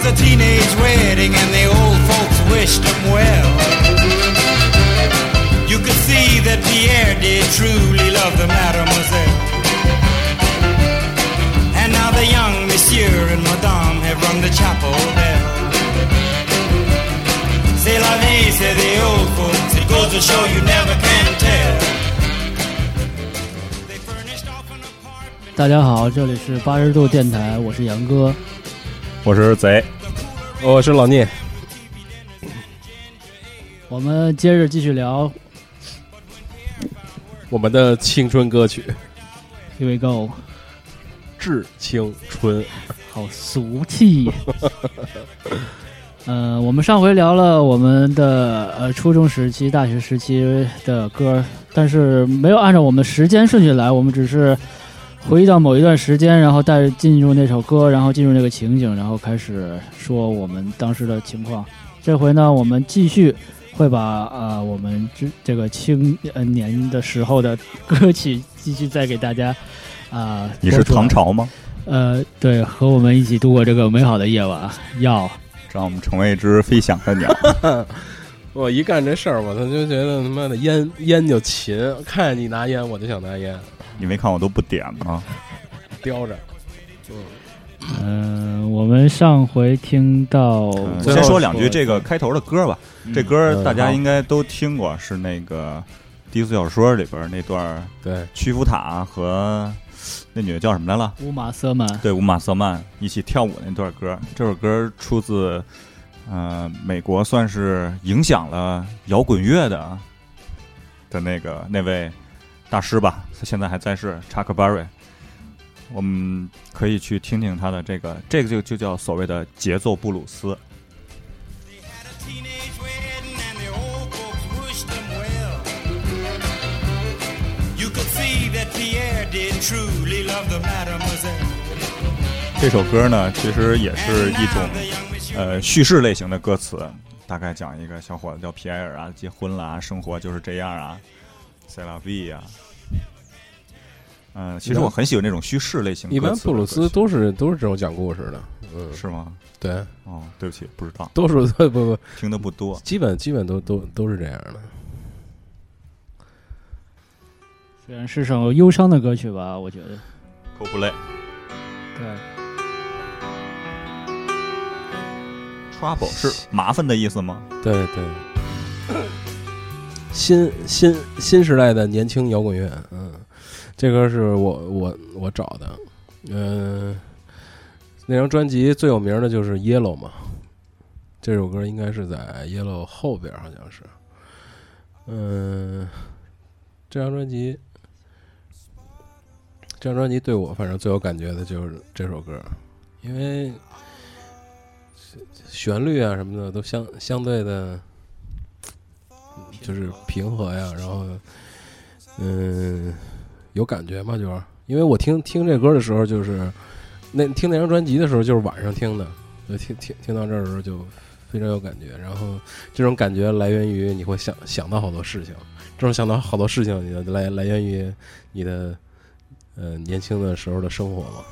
was a teenage wedding and the old folks wished them well. You could see that Pierre did truly love the mademoiselle. And now the young monsieur and madame have rung the chapel bell. C'est la vie, say the old folks. It goes to show you never can tell. They furnished off an apartment. 大家好，这里是八十度电台，我是杨哥。 我是贼，我是老聂，我们接着继续聊。我们的青春歌曲，Here we go，《致青春》。好俗气。呃，我们上回聊了我们的呃初中时期、大学时期的歌，但是没有按照我们时间顺序来，我们只是回忆到某一段时间，然后带着进入那首歌，然后进入那个情景，然后开始说我们当时的情况。这回呢，我们继续会把啊、呃我们这这个青呃年的时候的歌曲继续再给大家啊、你是唐朝吗？呃，对，和我们一起度过这个美好的夜晚。要让我们成为一只飞翔的鸟。我一干这事儿，我他就觉得他妈的烟烟就勤，看见你拿烟，我就想拿烟，你没看我都不点吗？叼着。嗯、我们上回听到嗯先说两句这个开头的歌吧。这歌大家应该都听过，是那个低俗小说里边那段对，屈服塔和那女的叫什么来了？乌玛瑟曼，对，乌玛瑟曼一起跳舞那段歌。这首歌出自呃美国，算是影响了摇滚乐的的那个那位大师吧，他现在还在世，查克·巴瑞。我们可以去听听他的这个，这个就就叫所谓的节奏布鲁斯。这首歌呢，其实也是一种呃叙事类型的歌词，大概讲一个小伙子叫皮埃尔啊，结婚了啊，生活就是这样啊，C 拉 V 呀。嗯、其实我很喜欢这种叙事类型的一。般布鲁斯都是都是这种讲故事的，嗯，是吗？对，哦，对不起，不知道，多数 不不，听的不多。基本基本都都都是这样的。虽然是首忧伤的歌曲吧，我觉得 Coldplay 对。Trouble 是麻烦的意思吗？对对，新新新时代的年轻摇滚乐，嗯，这歌是我我我找的，嗯、那张专辑最有名的就是《Yellow》嘛，这首歌应该是在《Yellow》后边，好像是，嗯、这张专辑，这张专辑对我反正最有感觉的就是这首歌，因为旋律啊什么的都相相对的，就是平和呀，然后嗯有感觉嘛，就是因为我听听这歌的时候，就是那听那张专辑的时候，就是晚上听的，就听听听到这儿的时候就非常有感觉，然后这种感觉来源于你会想想到好多事情，这种想到好多事情，你的来来源于你的呃年轻的时候的生活嘛。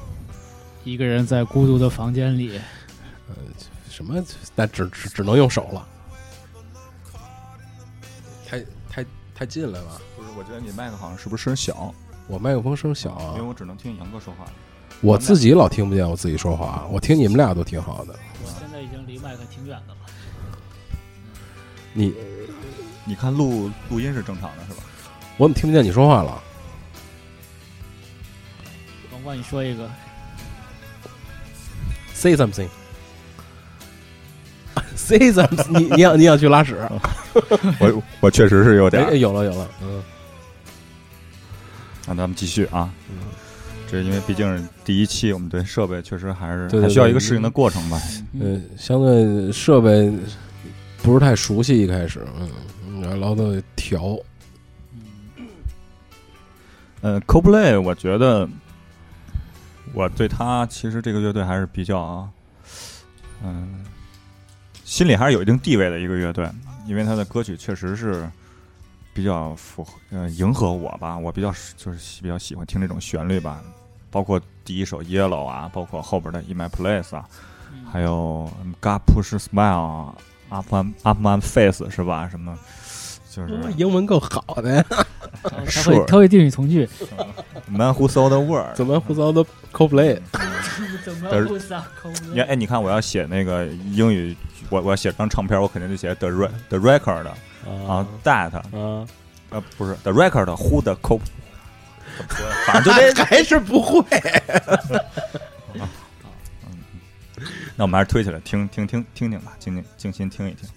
一个人在孤独的房间里，呃什么？那只只只能用手了，太太近了吧？不是，我觉得你麦克好像是不是声小？我麦克风声小啊因为，我只能听杨哥说话。我自己老听不见我自己说话，我听你们俩都挺好的。我现在已经离麦克挺远的了。你你看录录音是正常的，是吧？我怎么听不见你说话了？王冠，你说一个，Say something. Say something. 你你要你要去拉屎？我我确实是有点。有了有了，嗯那咱们继续啊。嗯，这因为毕竟是第一期，我们对设备确实还是还需要一个适应的过程吧。呃，相对设备不是太熟悉，一开始，嗯，然后老得调，呃，Coldplay，我觉得我对他其实这个乐队还是比较啊，嗯、心里还是有一定地位的一个乐队，因为他的歌曲确实是比较符合呃迎合我吧，我比较就是喜比较喜欢听这种旋律吧，包括第一首 Yellow 啊，包括后边的 In My Place 啊，还有 God Push Smile、Up Man Up Man Face 是吧？什么就是英文够好的呀，他会他会定语从句，Man Who Saw the World。怎么 who saw the CoPlay？怎么但是不撒口你看，哎，你看，我要写那个英语，我我要写张唱片，我肯定就写 the re the record 啊，that 啊，呃不是 the record who the co，反正就这。还是不会。那我们还是推起来听听听听听吧，静静静心听一听。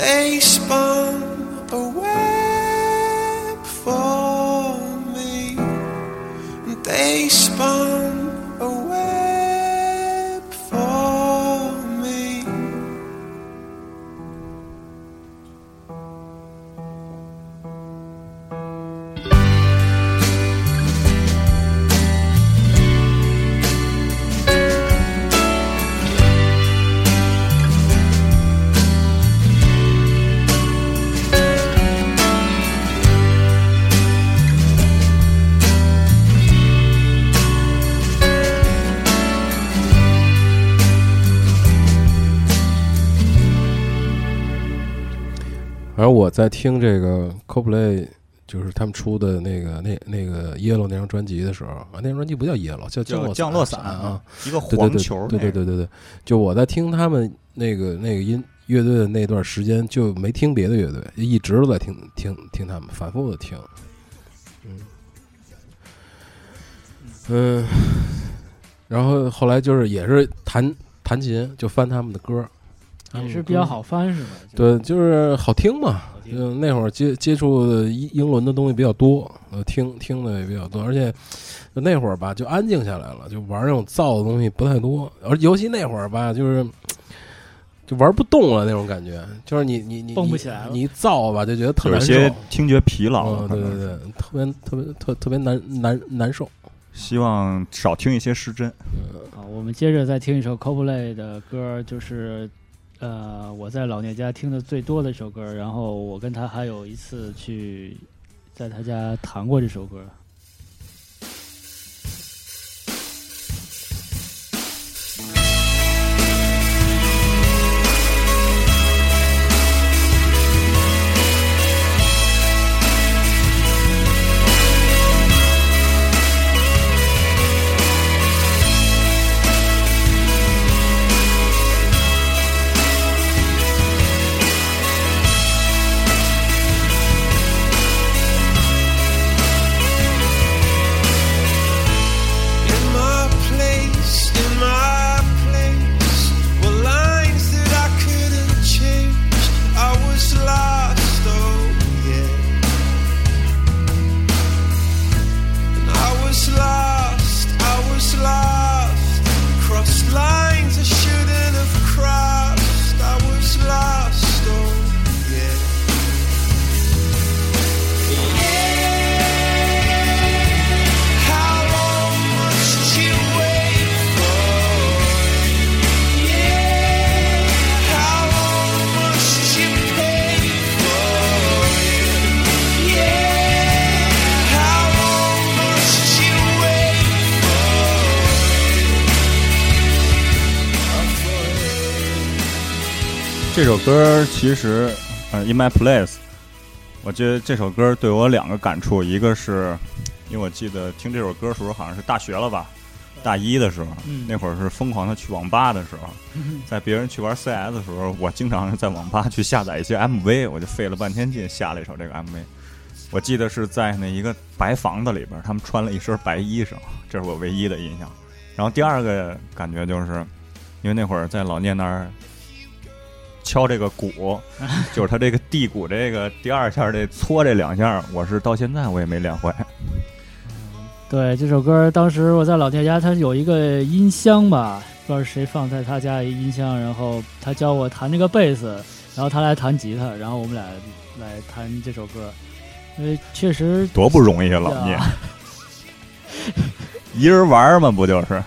They spun 我在听这个 CoPlay，就是他们出的那个那那个 Yellow 那张专辑的时候啊，那张专辑不叫 Yellow，叫降落降落伞啊，，一个黄球，对对对对对，就我在听他们那个那个音乐队的那段时间，就没听别的乐队，一直都在听听听他们，反复的听，嗯嗯，然后后来就是也是弹弹琴，就翻他们的歌，也是比较好翻是吧？对，就是好听嘛。嗯，那会儿接接触的英英伦的东西比较多，呃，听听的也比较多，而且那会儿吧就安静下来了，就玩那种燥的东西不太多，而尤其那会儿吧，就是就玩不动了那种感觉，就是你你你蹦不你起来了你一燥吧就觉得特难受，有些听觉疲劳对对对，特别特别特特别难难难受。希望少听一些失真。好，我们接着再听一首 Coldplay 的歌，就是呃我在老聂家听的最多的一首歌，然后我跟他还有一次去在他家弹过这首歌。首歌其实，呃，《In My Place》，我觉得这首歌对我两个感触，一个是，因为我记得听这首歌的时候好像是大学了吧，大一的时候，嗯那会儿是疯狂的去网吧的时候，在别人去玩 CS 的时候，我经常是在网吧去下载一些 MV，我就费了半天劲下了一首这个 MV。我记得是在那一个白房子里边，他们穿了一身白衣裳，这是我唯一的印象。然后第二个感觉就是，因为那会儿在老聂那儿敲这个鼓，就是他这个地鼓这个第二下这搓这两下，我是到现在我也没练会。对这首歌，当时我在老爹家，他有一个音箱吧，不知道是谁放在他家一音箱，然后他教我弹这个贝斯，然后他来弹吉他，然后我们俩来弹这首歌，因为确实多不容易啊，老聂啊，一人玩嘛，不就是？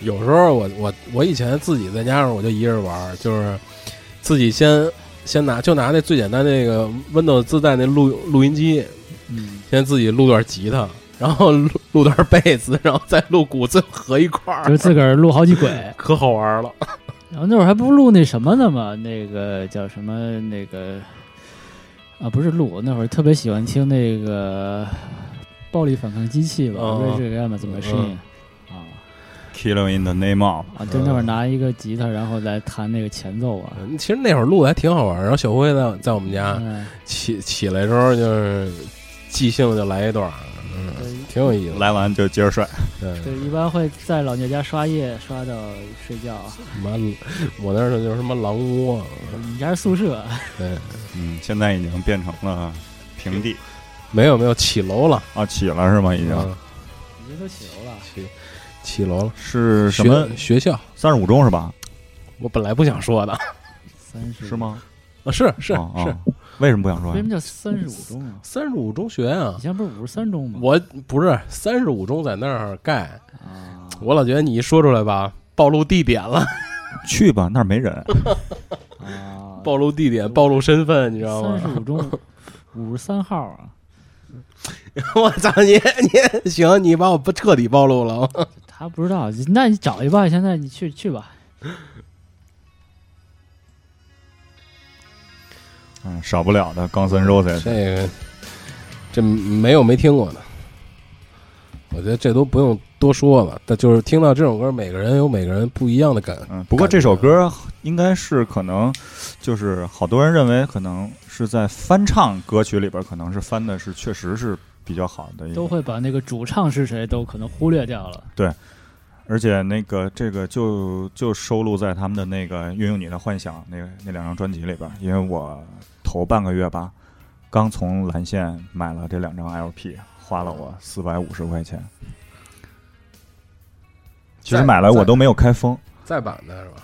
有时候我我我以前自己在家上我就一人玩，就是自己先先拿就拿那最简单那个 Windows 自带那录录音机，嗯，先自己录段吉他，然后录录段贝斯，然后再录鼓，最后合一块儿，就是自个儿录好几轨，可好玩了。然后那会儿还不录那什么呢嘛，那个叫什么那个啊，不是录，那会儿特别喜欢听那个暴力反抗机器吧哦，Rage Against the Machine 啊 Kill in the name of，啊，就，那会儿拿一个吉他，然后来弹那个前奏啊，嗯其实那会儿录的还挺好玩儿，然后小辉在在我们家嗯，起起来的时候就是即兴就来一段儿，嗯，对挺有意思的。来完就接着睡。对，对，一般会在老聂家刷夜，刷到睡觉。妈，我那儿就是什么狼窝，你家是宿舍，对，嗯，现在已经变成了平地没有没有起楼了，啊，起了是吗？已经嗯已经都起楼了。起起楼了。是什么？学学校？三十五中是吧？我本来不想说的，三十是？吗？啊，是是哦哦是，为什么不想说为什？么叫三十五中啊？三十五中学啊以，前不是五十三中吗？我不是三十五中在那儿盖，啊，我老觉得你一说出来吧，暴露地点了，去吧，那儿没人。啊，暴露地点，暴露身份，你知道吗三十吗？五中五十三号啊，我操你你行，你把我不彻底暴露了，他不知道，那你找一吧，现在你去去吧。嗯，少不了的冈森 Roses。这个这没有没听过的，我觉得这都不用多说了。但就是听到这首歌，每个人有每个人不一样的感。嗯，不过这首歌应该是可能，就是好多人认为可能是在翻唱歌曲里边，可能是翻的是确实是比较好的一个，都会把那个主唱是谁都可能忽略掉了。而且那个这个就就收录在他们的那个《运用你的幻想》那个那两张专辑里边，因为我头半个月吧，刚从蓝线买了这两张 LP，花了我四百五十块钱。其实买来我都没有开封，再版的是吧？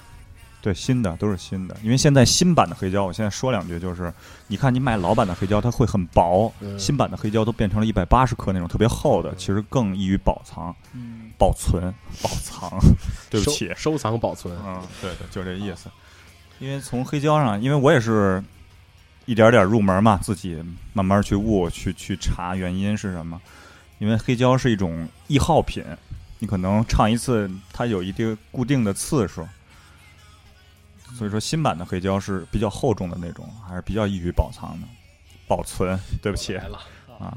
对，新的都是新的，因为现在新版的黑胶，我现在说两句，就是你看你买老版的黑胶，它会很薄，嗯新版的黑胶都变成了一百八十克那种特别厚的，其实更易于保藏、嗯，保存、保藏。对不起，收收藏保存。嗯，对对，就这意思。因为从黑胶上，因为我也是一点点入门嘛，自己慢慢去悟，去去查原因是什么。因为黑胶是一种易耗品，你可能唱一次，它有一定固定的次数。所以说，新版的黑胶是比较厚重的那种，还是比较易于保藏的、保存。对不起来了，啊，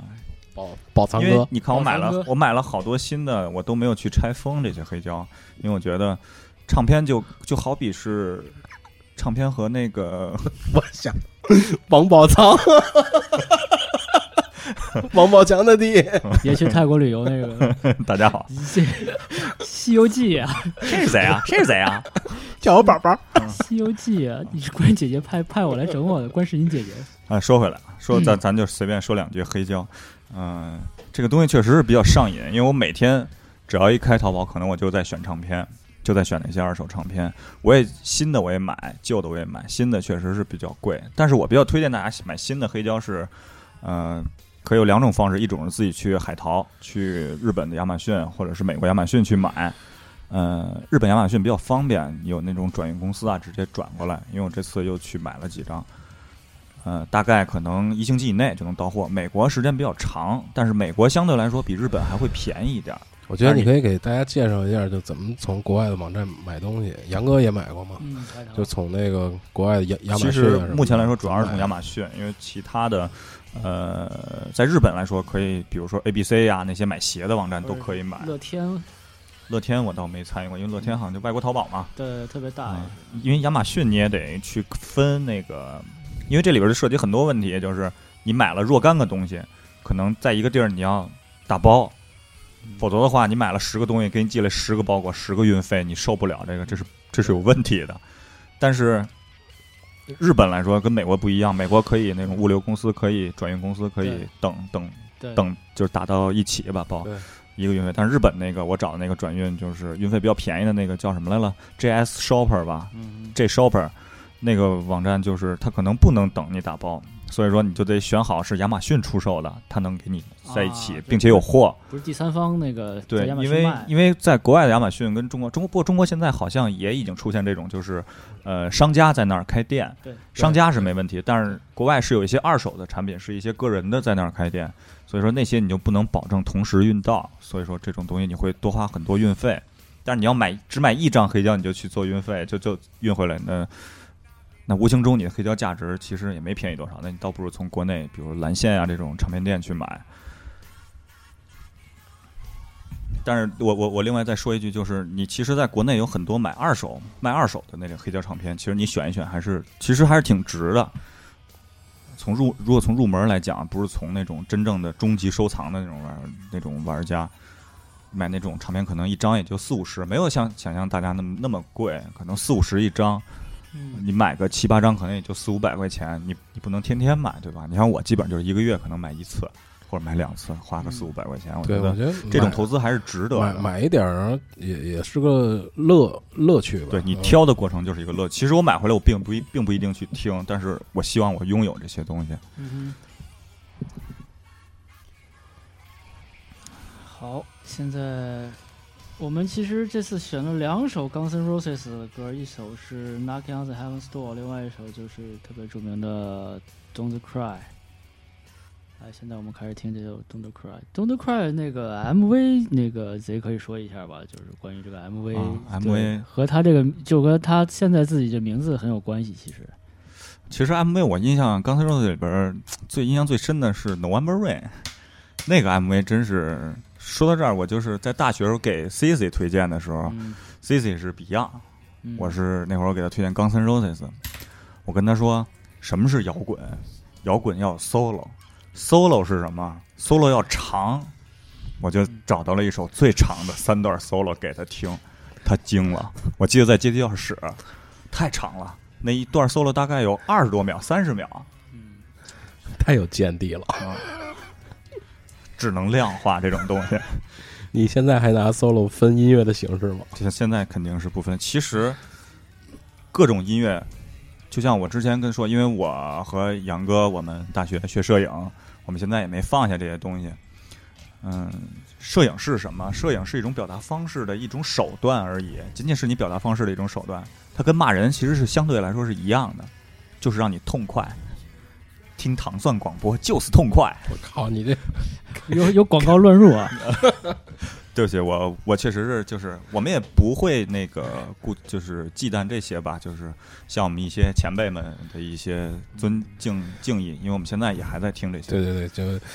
保保藏因为哥，你看我买了我买了好多新的，我都没有去拆封这些黑胶，因为我觉得唱片就就好比是唱片和那个我想王宝强，王宝强的弟，也去泰国旅游那个 大家好，《西西游记》啊，这是谁啊？这是谁啊？叫我宝宝。《西游记》啊，你是关姐姐派派我来整我的，观世音姐姐。啊，说回来，说咱咱就随便说两句黑胶，嗯、这个东西确实是比较上瘾，因为我每天只要一开淘宝，可能我就在选唱片，就在选那些二手唱片。我也新的我也买，旧的我也买，新的确实是比较贵，但是我比较推荐大家买新的黑胶是，呃，可以有两种方式，一种是自己去海淘，去日本的亚马逊或者是美国亚马逊去买。呃，日本亚马逊比较方便，有那种转运公司啊，直接转过来。因为我这次又去买了几张，呃，大概可能一星期以内就能到货。美国时间比较长，但是美国相对来说比日本还会便宜一点。我觉得你可以给大家介绍一下，就怎么从国外的网站买东西。杨哥也买过吗？嗯，就从那个国外的亚亚马逊啊什么的。实目前来说主要是从亚马逊，因为其他的，呃，在日本来说可以，比如说 A B C 啊、那些买鞋的网站都可以买。乐天乐天我倒没参与过，因为乐天好像就外国淘宝嘛。对特别大，嗯，因为亚马逊你也得去分那个，因为这里边就涉及很多问题，就是你买了若干个东西，可能在一个地儿你要打包，否则的话，你买了十个东西，给你寄来十个包裹，十个运费，你受不了这个，这是这是有问题的。但是日本来说跟美国不一样，美国可以那种物流公司可以转运公司可以等等，等，就是打到一起吧包一个运费。但是日本那个我找的那个转运就是运费比较便宜的那个叫什么来了？JS Shopper 吧。嗯，，J Shopper 那个网站就是它可能不能等你打包，所以说你就得选好是亚马逊出售的，它能给你在一起，啊并且有货。不是第三方那个对因为因为在国外的亚马逊跟中国中国不过中国现在好像也已经出现这种，就是呃商家在那儿开店，对商家是没问题，但是国外是有一些二手的产品，是一些个人的在那儿开店，所以说那些你就不能保证同时运到，所以说这种东西你会多花很多运费。但是你要买只买一张黑胶，你就去做运费，就就运回来，那那无形中你的黑胶价值其实也没便宜多少，那你倒不如从国内，比如蓝线啊这种唱片店去买。但是我我我另外再说一句，就是你其实在国内有很多买二手卖二手的那个黑胶唱片，其实你选一选还是其实还是挺值的。从入如果从入门来讲，不是从那种真正的终极收藏的那种玩那种玩家买那种唱片，可能一张也就四五十，没有像想象大家那么那么贵，可能四五十一张。嗯你买个七八张，可能也就四五百块钱，你你不能天天买，对吧？你像我基本上就是一个月可能买一次或者买两次，花个四五百块钱，我，觉得我觉得这种投资还是值得的。买买一点儿也也是个乐乐趣吧。对你嗯挑的过程就是一个乐。其实我买回来我并不一并不一定去听，但是我希望我拥有这些东西。嗯哼。好，现在我们其实这次选了两首 Guns N' Roses 的歌，一首是 Knocking on the Heaven's Door，另外一首就是特别著名的 Don't Cry。哎，现在我们开始听这首 Don't Cry。Don't Cry 那个 MV，那个贼可以说一下吧，就是关于这个 MV，、啊对 MV 和他这个就和他现在自己的名字很有关系，其实。其实 MV 我印象刚才说的里边儿最印象最深的是 November Rain，那个 MV 真是说到这儿，我就是在大学时候给 Cici 推荐的时候嗯，，Cici 是 Beyond，嗯。我是那会儿我给他推荐 Guns N' Roses，我跟他说什么是摇滚，摇滚要有 solo，solo 是什么？solo 要长，我就找到了一首最长的三段 solo 给他听，他惊了。我记得在阶梯教室，太长了，那一段 solo 大概有二十多秒，三十秒，太有见地了。只能量化这种东西。你现在还拿 solo 分音乐的形式吗？现现在肯定是不分。其实各种音乐，就像我之前跟说，因为我和杨哥我们大学学摄影，我们现在也没放下这些东西。嗯，摄影是什么？摄影是一种表达方式的一种手段而已，仅仅是你表达方式的一种手段。它跟骂人其实是相对来说是一样的，就是让你痛快。听糖蒜广播就是痛快。我靠，你这 有有广告乱入啊！对不起，我我确实是，就是我们也不会那个顾，就是忌惮这些吧，就是像我们一些前辈们的一些尊敬敬意，因为我们现在也还在听这些，对对对，就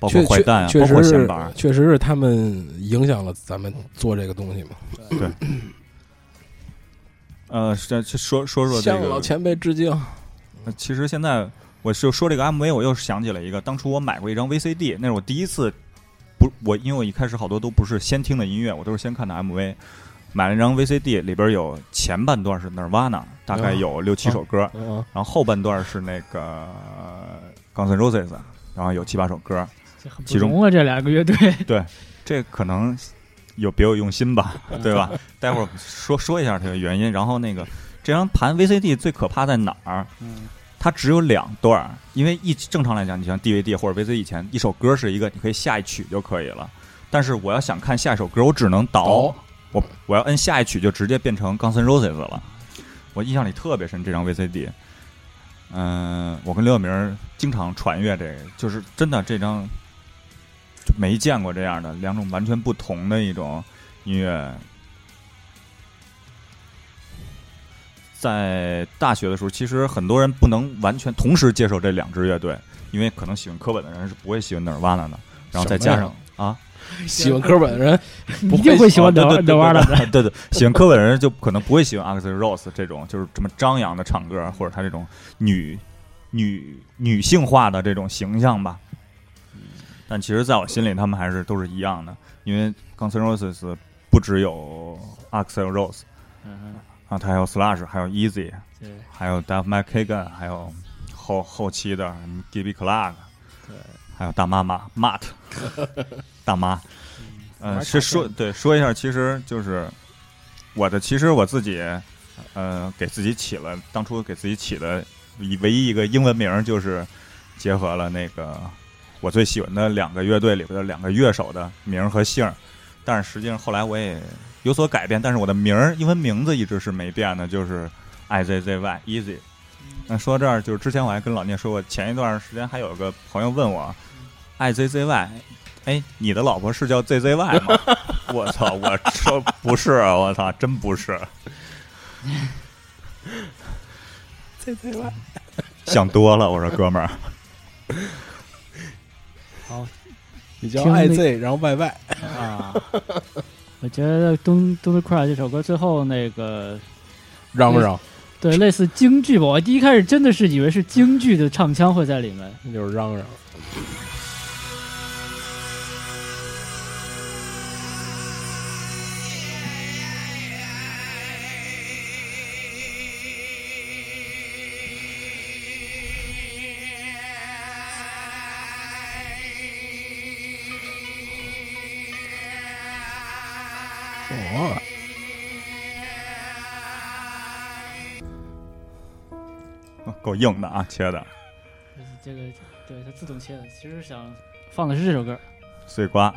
包括坏蛋啊，包确确实是括闲板儿，确实是他们影响了咱们做这个东西嘛。对呃，是是说说说这个向老，前辈致敬。呃其实现在我就说这个 MV，我又想起了一个，当初我买过一张 VCD，那是我第一次，不，我因为我一开始好多都不是先听的音乐，我都是先看的 MV。买了一张 VCD，里边有前半段是 Nirvana，大概有六七首歌，嗯，然后后半段是那个呃 Guns N' Roses，然后有七八首歌，其中啊，这两个乐队。对这可能有别有用心吧，对吧？待会儿说说一下这个原因。然后那个这张盘 VCD 最可怕在哪儿？嗯它只有两段儿，因为一正常来讲，你像 DVD 或者 VCD 以前一首歌是一个，你可以下一曲就可以了。但是我要想看下一首歌，我只能倒，倒我我要摁下一曲就直接变成 Guns N' Roses 了。我印象里特别深这张 VCD。嗯、我跟刘晓明经常传阅这个，就是真的这张就没见过这样的两种完全不同的一种音乐。在大学的时候，其实很多人不能完全同时接受这两支乐队，因为可能喜欢科本的人是不会喜欢 Nirvana 的，然后再加上啊，喜欢科本的人不一定会喜欢 Nirvana 的。对对对，喜欢科本的人就可能不会喜欢 Axl Rose 这种就是这么张扬的唱歌，或者他这种女女女性化的这种形象吧。但其实，在我心里，他们还是都是一样的，因为 Guns N' Roses 不只有 Axl Rose，嗯啊，他还有 Slash，还有 Easy，对。还有 Dave McKagan，还有后后期的什么 Gibby Clark，对，还有大妈妈 Matt，大妈。嗯，是说对说一下，其实就是我的，其实我自己，呃，给自己起了当初给自己起的一唯一一个英文名儿，就是结合了那个我最喜欢的两个乐队里边的两个乐手的名儿和姓儿，但是实际上后来我也有所改变，但是我的名儿英文名字一直是没变的，就是 I Z Z Y Easy。那说到这儿，就是之前我还跟老聂说过，前一段时间还有个朋友问我，I Z Z Y，哎，你的老婆是叫 Z Z Y 吗？我操！我说不是，啊我操，真不是。Z Z Y，想多了，我说哥们儿，好你叫 I Z，然后 Y Y，啊。我觉得《Don't Don't Cry》这首歌最后那个嚷嚷，对类似京剧吧，我第一开始真的是以为是京剧的唱腔会在里面。那就是嚷嚷。够硬的啊，切的这个对它自动切的，其实想放的是这首歌。碎瓜。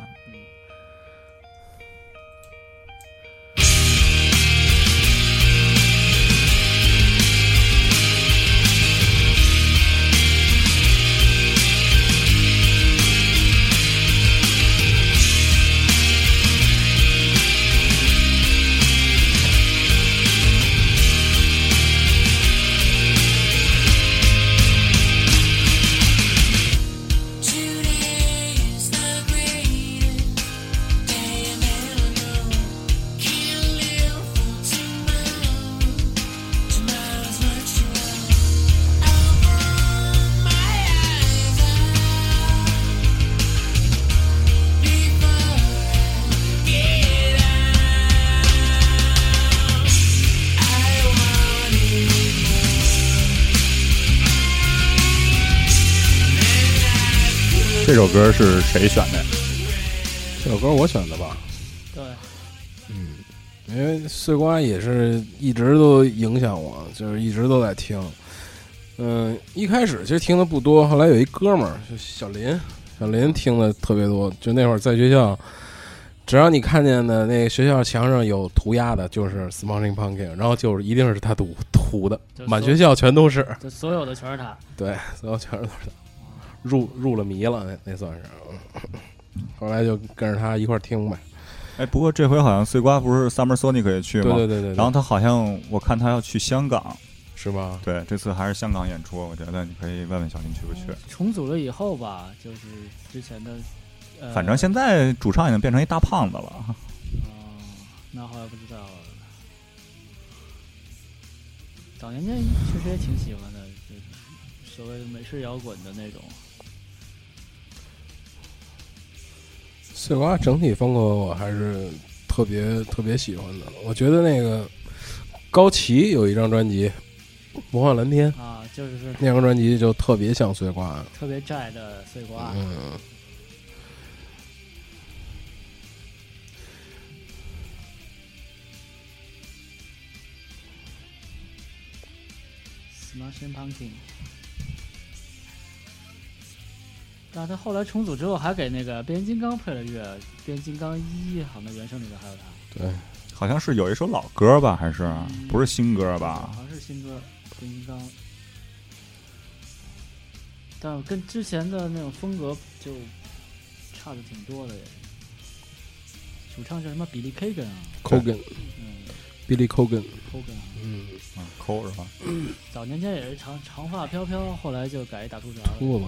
首歌是谁选的呀？这首歌我选的吧，对，嗯因为碎瓜也是一直都影响我，就是一直都在听。嗯，一开始其实听的不多，后来有一哥们儿，就小林，小林听的特别多。就那会儿在学校，只要你看见的那个学校墙上有涂鸦的，就是 Smashing Pumpkin，然后就是一定是他涂涂的，满学校全都是。就所有的全是他。对，所有全是都是他，入入了迷了，那那算是。嗯后来就跟着他一块儿听呗。哎，不过这回好像碎瓜不是 Summer Sonic 也去吗？对对对对对。然后他好像我看他要去香港，是吧？对，这次还是香港演出，我觉得你可以问问小林去不去。重组了以后吧，就是之前的，呃，反正现在主唱已经变成一大胖子了。哦，那后来不知道了。早年间确实也挺喜欢的，就是所谓的美式摇滚的那种。碎瓜整体风格我还是特别特别喜欢的。我觉得那个高旗有一张专辑《魔幻蓝天》，啊，就是是那张专辑就特别像碎瓜。特别窄的碎瓜。嗯，Smashing Pumpkin。但他后来重组之后，还给那个变形金刚配了乐，变形金刚一好像原声里面还有他，对，好像是有一首老歌吧，还是不是新歌吧好？像是新歌变形金刚，但跟之前的那种风格就差的挺多的也。主唱叫什么？比利 Kagan 啊，Cogan 嗯 Billy Cogan，，Kogan 啊。嗯，嗯，抠是吧？早年间也是长长发飘飘，后来就改大秃瓢了。秃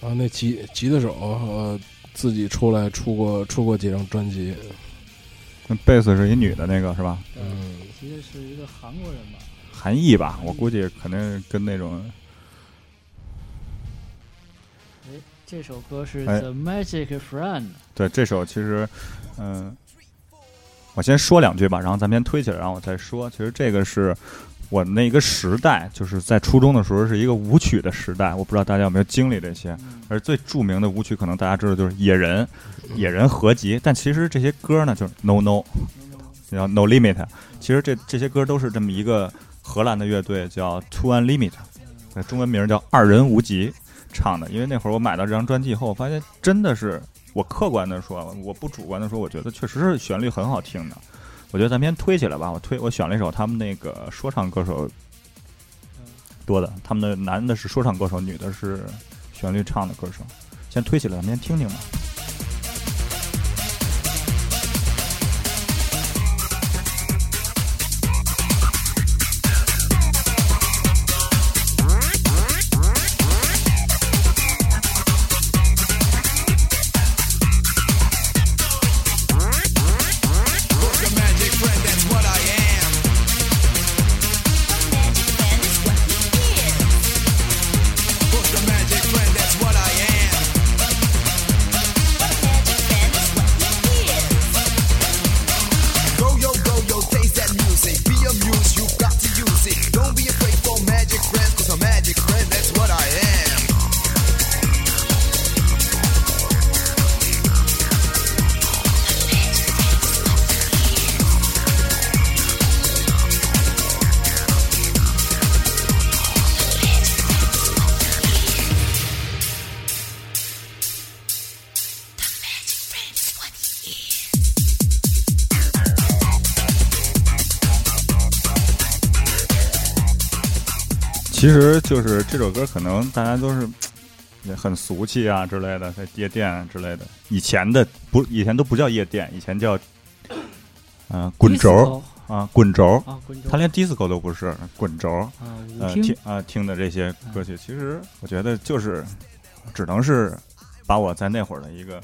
子。啊，那吉吉他手呃自己出来出过出过几张专辑，那贝斯是一女的那个是吧？嗯其实是一个韩国人吧。韩裔吧，我估计肯定跟那种哎，这首歌是哎 The Magic Friend，对这首其实，嗯、我先说两句吧，然后咱们先推起来，然后我再说。其实这个是我那个时代，就是在初中的时候是一个舞曲的时代，我不知道大家有没有经历这些。而最著名的舞曲，可能大家知道就是《野人》，《野人》合集。但其实这些歌呢，就是 No No，叫 No Limit。其实这这些歌都是这么一个荷兰的乐队叫 Two Unlimit，呃中文名叫二人无极唱的。因为那会儿我买到这张专辑以后，我发现真的是，我客观的说，我不主观的说，我觉得确实是旋律很好听的。我觉得咱们先推起来吧，我推我选了一首他们那个说唱歌手多的，他们的男的是说唱歌手，女的是旋律唱的歌手。先推起来，咱们先听听吧。其实就是这首歌，可能大家都是 也很俗气啊之类的，在夜店啊之类的。以前的不，以前都不叫夜店，以前叫嗯、呃滚轴啊，滚轴。他连 disco 都不是，滚轴。啊，呃，听啊、听的这些歌曲，其实我觉得就是只能是把我在那会儿的一个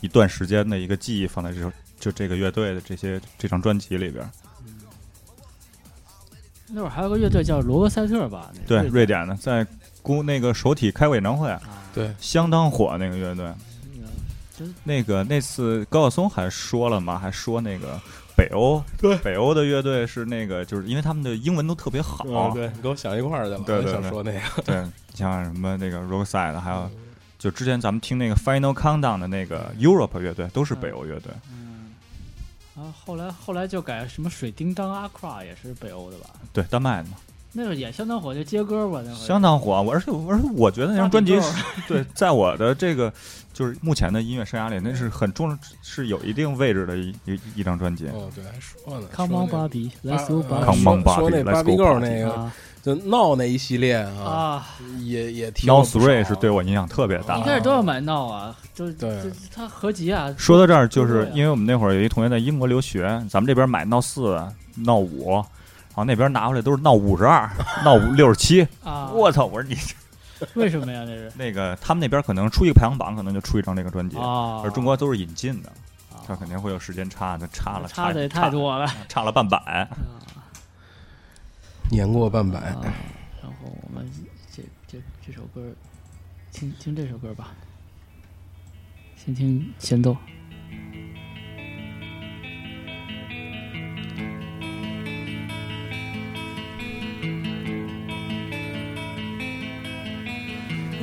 一段时间的一个记忆放在这首就这个乐队的这些这张专辑里边儿。那会儿还有个乐队叫罗格赛特吧？对，瑞瑞典的在公那个首体开过演唱会啊，对，相当火那个乐队。真那个那次高晓松还说了嘛，还说那个北欧对北欧的乐队是那个，就是因为他们的英文都特别好，哦对，你给我想一块儿去了，对对对我想说那个，对，像什么那个 Rockside，还有就之前咱们听那个 Final Countdown 的那个 Europe 乐队，都是北欧乐队。嗯，啊，后来后来就改什么水叮当阿 Cra 也是北欧的吧？对，丹麦的嘛，那个也相当火，就接歌吧，那会儿相当火。我而且而且我觉得那张专辑是 对，在我的这个就是目前的音乐生涯里，那是很重是有一定位置的一一一张专辑。哦，对，还说呢 Come 说 on 那个 Bobby, let's go 说那那个，啊就闹那一系列啊，啊！也也听 Now 了不少 Three 是对我影响特别大一。开始都要买闹啊，就是对这他合集啊。说到这儿，就是因为我们那会儿有一同学在英国留学，咱们这边买闹四、闹五，然后那边拿回来都是闹五十二、闹五六十七。啊，我操！我说你 为什么呀？那是那个他们那边可能出一个排行榜，可能就出一张这个专辑，啊，而中国都是引进的，啊它肯定会有时间差那，差了差的也太多了。差差了半百。年过半百，啊，然后我们这这这首歌，听听这首歌吧，先听前奏。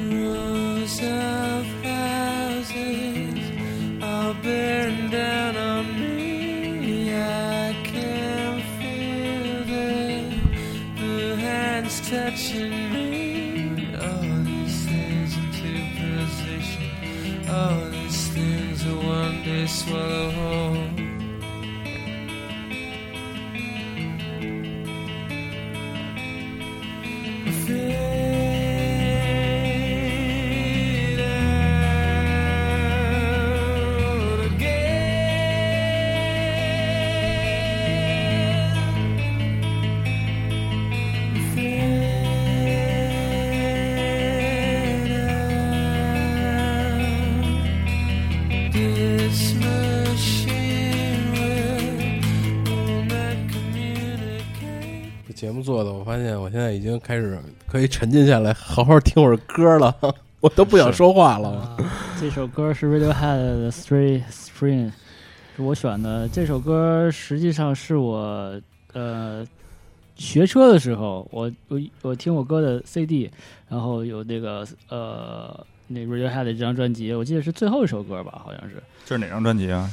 Rows of houses are bearing down touching me. All these things into position. All these things will one day swallow whole. 现我现在已经开始可以沉浸下来，好好听会儿歌了，我都不想说话了。啊，这首歌是 Radiohead 的《Three Spring》，是我选的这首歌，实际上是我呃学车的时候，我我我听我哥的 CD，然后有那个呃那 Radiohead 的这张专辑，我记得是最后一首歌吧，好像是这是哪张专辑啊？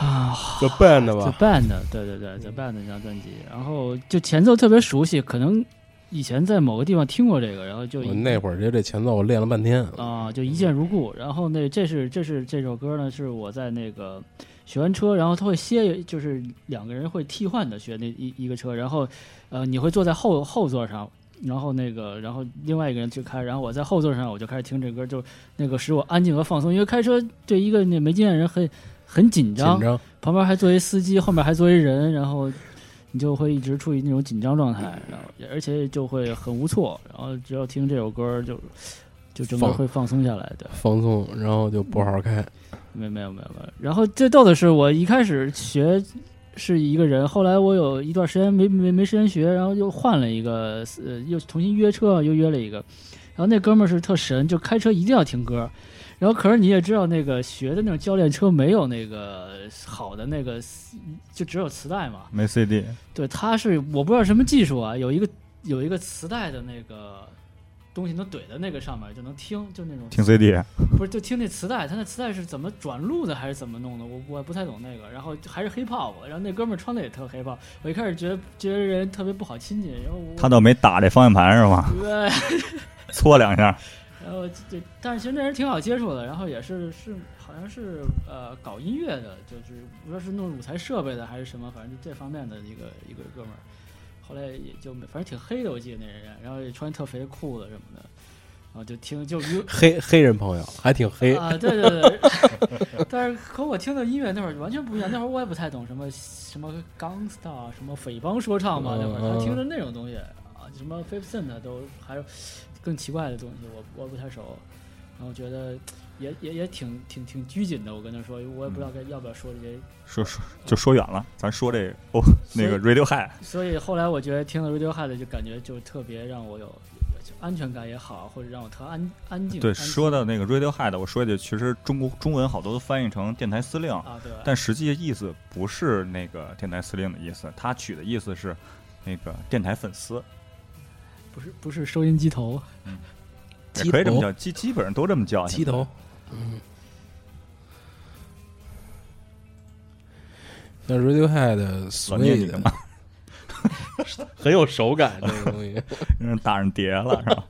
啊就 band 吧 The，Band，对对对，The Band 那张专辑，然后就前奏特别熟悉，可能以前在某个地方听过这个，然后就我那会儿就这前奏我练了半天，啊、就一见如故。然后那这是这是这首歌呢，是我在那个学完车，然后他会歇，就是两个人会替换的学那一一个车，然后呃你会坐在后后座上。然后那个，然后另外一个人去开，然后我在后座上，我就开始听这歌，就那个使我安静和放松。因为开车对一个那没经验人很很紧张，紧张，旁边还坐一司机，后面还坐一人，然后你就会一直处于那种紧张状态，然后而且就会很无措，然后只要听这首歌就就整个会放松下来对。放松，然后就不好好开，没没有没有没有。然后最逗的是，我一开始学是一个人，后来我有一段时间没没没时间学，然后又换了一个，呃，又重新约车，又约了一个。然后那哥们儿是特神，就开车一定要听歌。然后可是你也知道，那个学的那种教练车没有那个好的那个，就只有磁带嘛。没 CD，对，他是我不知道什么技术啊，有一个有一个磁带的那个东西能怼在那个上面就能听，就那种听 CD，不是就听那磁带，他那磁带是怎么转录的还是怎么弄的？我我也不太懂那个。然后还是 hip hop，然后那哥们儿穿的也特 hip hop，我一开始觉得觉得人特别不好亲近，然后他倒没打这方向盘是吗？对，搓两下，然后对但是其实那人挺好接触的，然后也是是好像是呃搞音乐的，就是不知道是弄舞台设备的还是什么，反正就这方面的一个一个哥们儿。后来也就，反正挺黑的，我记得那人，然后也穿特肥裤子什么的，然后就听就比如黑黑人朋友。还挺黑，啊，对对对，但是和我听的音乐那会儿完全不一样，那会儿我也不太懂什么什么 gangsta 什么匪帮说唱嘛，那会儿他听着那种东西啊，什么 Fifth Cent 都还有更奇怪的东西，我我不太熟，然后觉得也也也挺挺挺拘谨的，我跟他说，我也不知道该要不要说这些，说说就说远了，咱说这 哦那个 Radiohead，所以后来我觉得听了 Radiohead 就感觉就特别让我有安全感也好，或者让我特安安静。对，说到那个 Radiohead，我说一句，其实中国中文好多都翻译成电台司令，啊，对？但实际意思不是那个电台司令的意思，他取的意思是那个电台粉丝，不是不是收音机头，也可以这么叫，基基本上都这么叫。鸡头，嗯。像 Radiohead 老所以？很有手感，这个东西。嗯打上碟了是吧？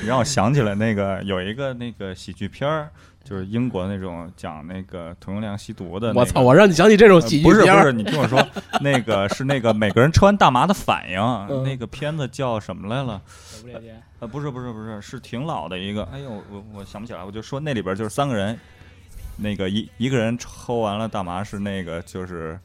你让我想起来那个有一个那个喜剧片儿，就是英国那种讲那个同性恋吸毒的、那个。我操！我让你想起这种呃不是喜剧片儿不是，你听我说，那个是那个每个人抽完大麻的反应，嗯那个片子叫什么来了？呃，不是不是不是，是挺老的一个。哎呦，我我想不起来，我就说那里边就是三个人，那个一一个人抽完了大麻是那个就是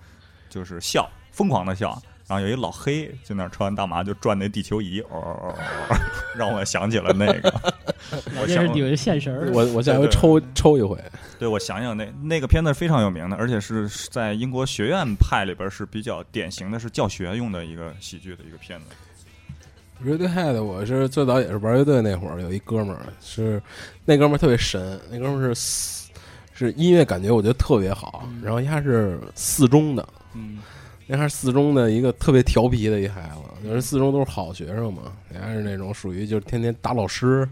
就是笑，疯狂的笑。然后有一老黑就那儿抽完大麻就转那地球仪，哦哦哦哦，让我想起了那个。我想那是有一现神儿。我我下回抽抽一回。对，我想想那那个片子非常有名的，而且是是在英国学院派里边是比较典型的，是教学用的一个喜剧的一个片子。Radiohead，我是最早也是玩乐队那会儿，有一哥们儿是那哥们儿特别神，那哥们儿是是音乐感觉我觉得特别好，嗯然后他是四中的，嗯，那还是四中的一个特别调皮的一孩子，就是四中都是好学生嘛，人家是那种属于就是天天打老师、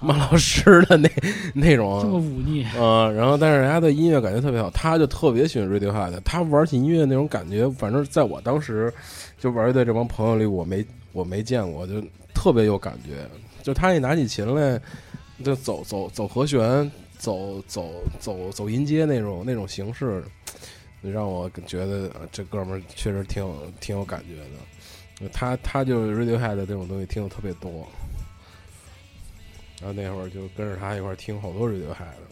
骂老师的那那这么种。忤逆。嗯，然后但是人家的音乐感觉特别好，他就特别喜欢 Radiohead，他玩起音乐那种感觉，反正在我当时就玩乐队这帮朋友里，我没我没见过，就特别有感觉。就他一拿起琴来，就走走走和弦，走走走走音阶那种那种形式，让我觉得这哥们儿确实挺有挺有感觉的。他他就是 Radiohead 这种东西听的特别多，然后那会儿就跟着他一块儿听好多 Radiohead 的。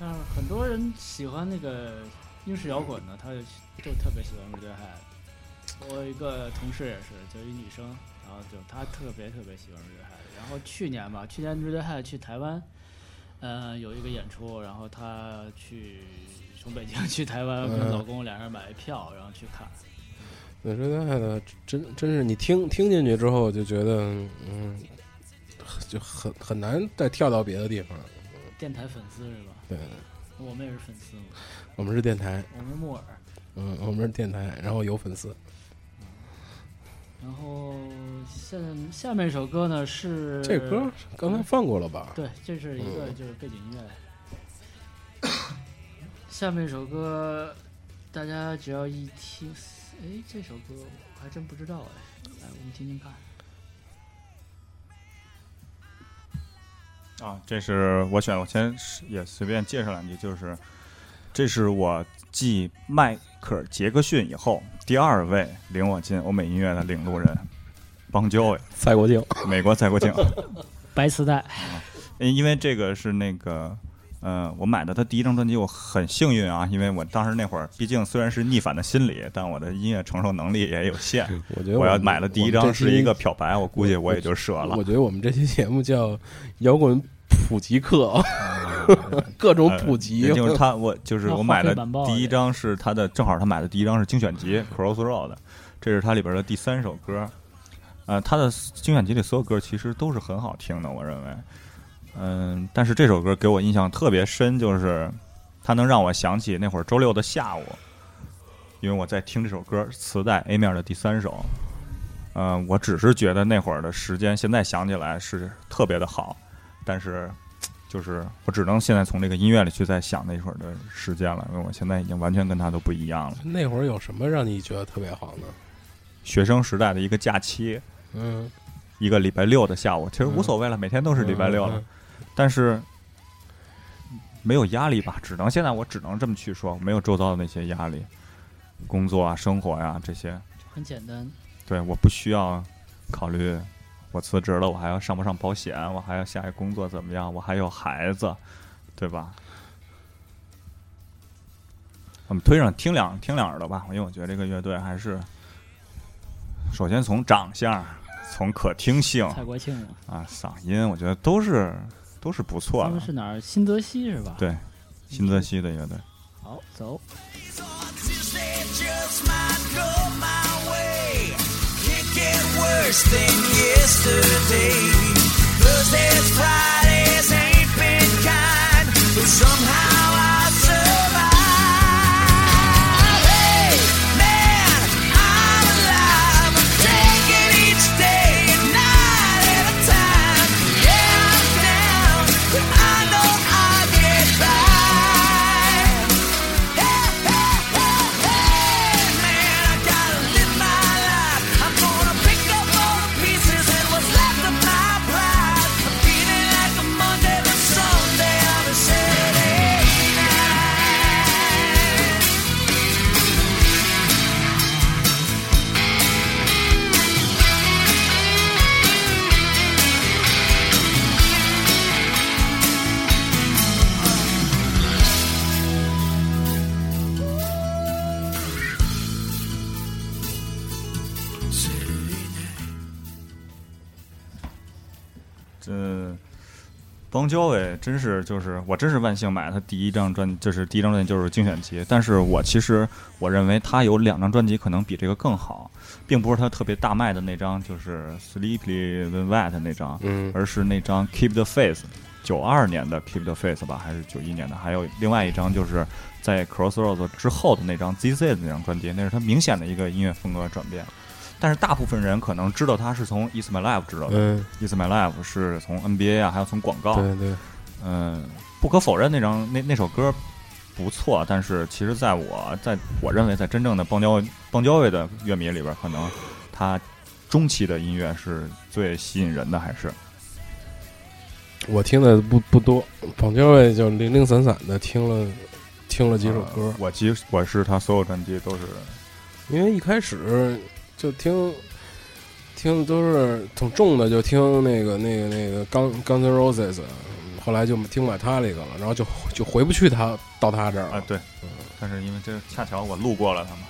但是很多人喜欢那个英式摇滚的，他就就特别喜欢 Radiohead。我有一个同事也是，就一女生，然后就她特别特别喜欢 Radiohead。然后去年吧，去年 Radiohead 去台湾，呃，有一个演出，然后她去从北京去台湾，跟嗯老公两人买票，然后去看。对 Radiohead 真真是你听听进去之后就觉得，嗯，就很很难再跳到别的地方。电台粉丝是吧？对，我们也是粉丝嘛，我们是电台，我们是木耳。嗯，我们是电台，然后有粉丝。然后下下面一首歌呢是这歌刚才放过了吧？对，这是一个嗯就是背景音乐。下面一首歌，大家只要一听，哎，这首歌我还真不知道哎，来我们听听看。啊，这是我选，我先也随便介绍两句，就是这是我继迈克尔·杰克逊以后第二位领我进欧美音乐的领路人，邦交委，赛国庆，美国赛国庆。白磁带，因为这个是那个，呃，我买的他第一张专辑，我很幸运啊，因为我当时那会儿，毕竟虽然是逆反的心理，但我的音乐承受能力也有限。我觉得们我要买的第一张是一个，漂白，我估计我也就折了我。觉得我们这期节目叫摇滚普及课，各种普及。呃就是他，我就是我买的第一张是他的，正好他买的第一张是精选集 Crossroad，这是他里边的第三首歌。呃，他的精选集里所有歌其实都是很好听的，我认为。嗯，但是这首歌给我印象特别深，就是它能让我想起那会儿周六的下午，因为我在听这首歌磁带 A 面的第三首。嗯、我只是觉得那会儿的时间，现在想起来是特别的好，但是就是我只能现在从这个音乐里去再想那会儿的时间了，因为我现在已经完全跟他都不一样了。那会儿有什么让你觉得特别好呢？学生时代的一个假期，嗯，一个礼拜六的下午，其实无所谓了，每天都是礼拜六了，但是没有压力吧？只能现在我只能这么去说，没有周遭的那些压力，工作啊、生活呀、这些，很简单。对，我不需要考虑。我辞职了，我还要上不上保险？我还要下一个工作怎么样？我还有孩子，对吧？我们推上听两听两耳朵吧，因为我觉得这个乐队还是，首先从长相，从可听性蔡国庆，啊，嗓音，我觉得都是都是不错的。他们是哪儿？新泽西是吧？对，新泽西的乐队。好，走。Tuesday 交委真是就是我真是万幸买了他第一张专，就是第一张专辑就是精选集，但是我其实我认为他有两张专辑可能比这个更好，并不是他特别大卖的那张，就是 Sleepy When Wet 那张，嗯而是那张 Keep the Face，九二年的 Keep the Face 吧，还是九一年的？还有另外一张就是在 Crossroads 之后的那张 ZZ 的那张专辑，那是他明显的一个音乐风格转变。但是大部分人可能知道他是从 Is My Life 知道的，嗯，Is My Life 是从 NBA 啊，还有从广告。对对，嗯，不可否认那张那那首歌不错，但是其实在我在我认为在真正的邦交邦交位的乐迷里边，可能他中期的音乐是最吸引人的，还是？我听的不不多，邦交位就零零散散的听了听了几首歌呃，我其实我是他所有专辑都是因为一开始就听听都是挺重的，就听那个那个那个钢钢 u Roses，后来就听 metallic 了，然后就就回不去他到他这儿了啊，对，但是因为这恰巧我路过了他嘛。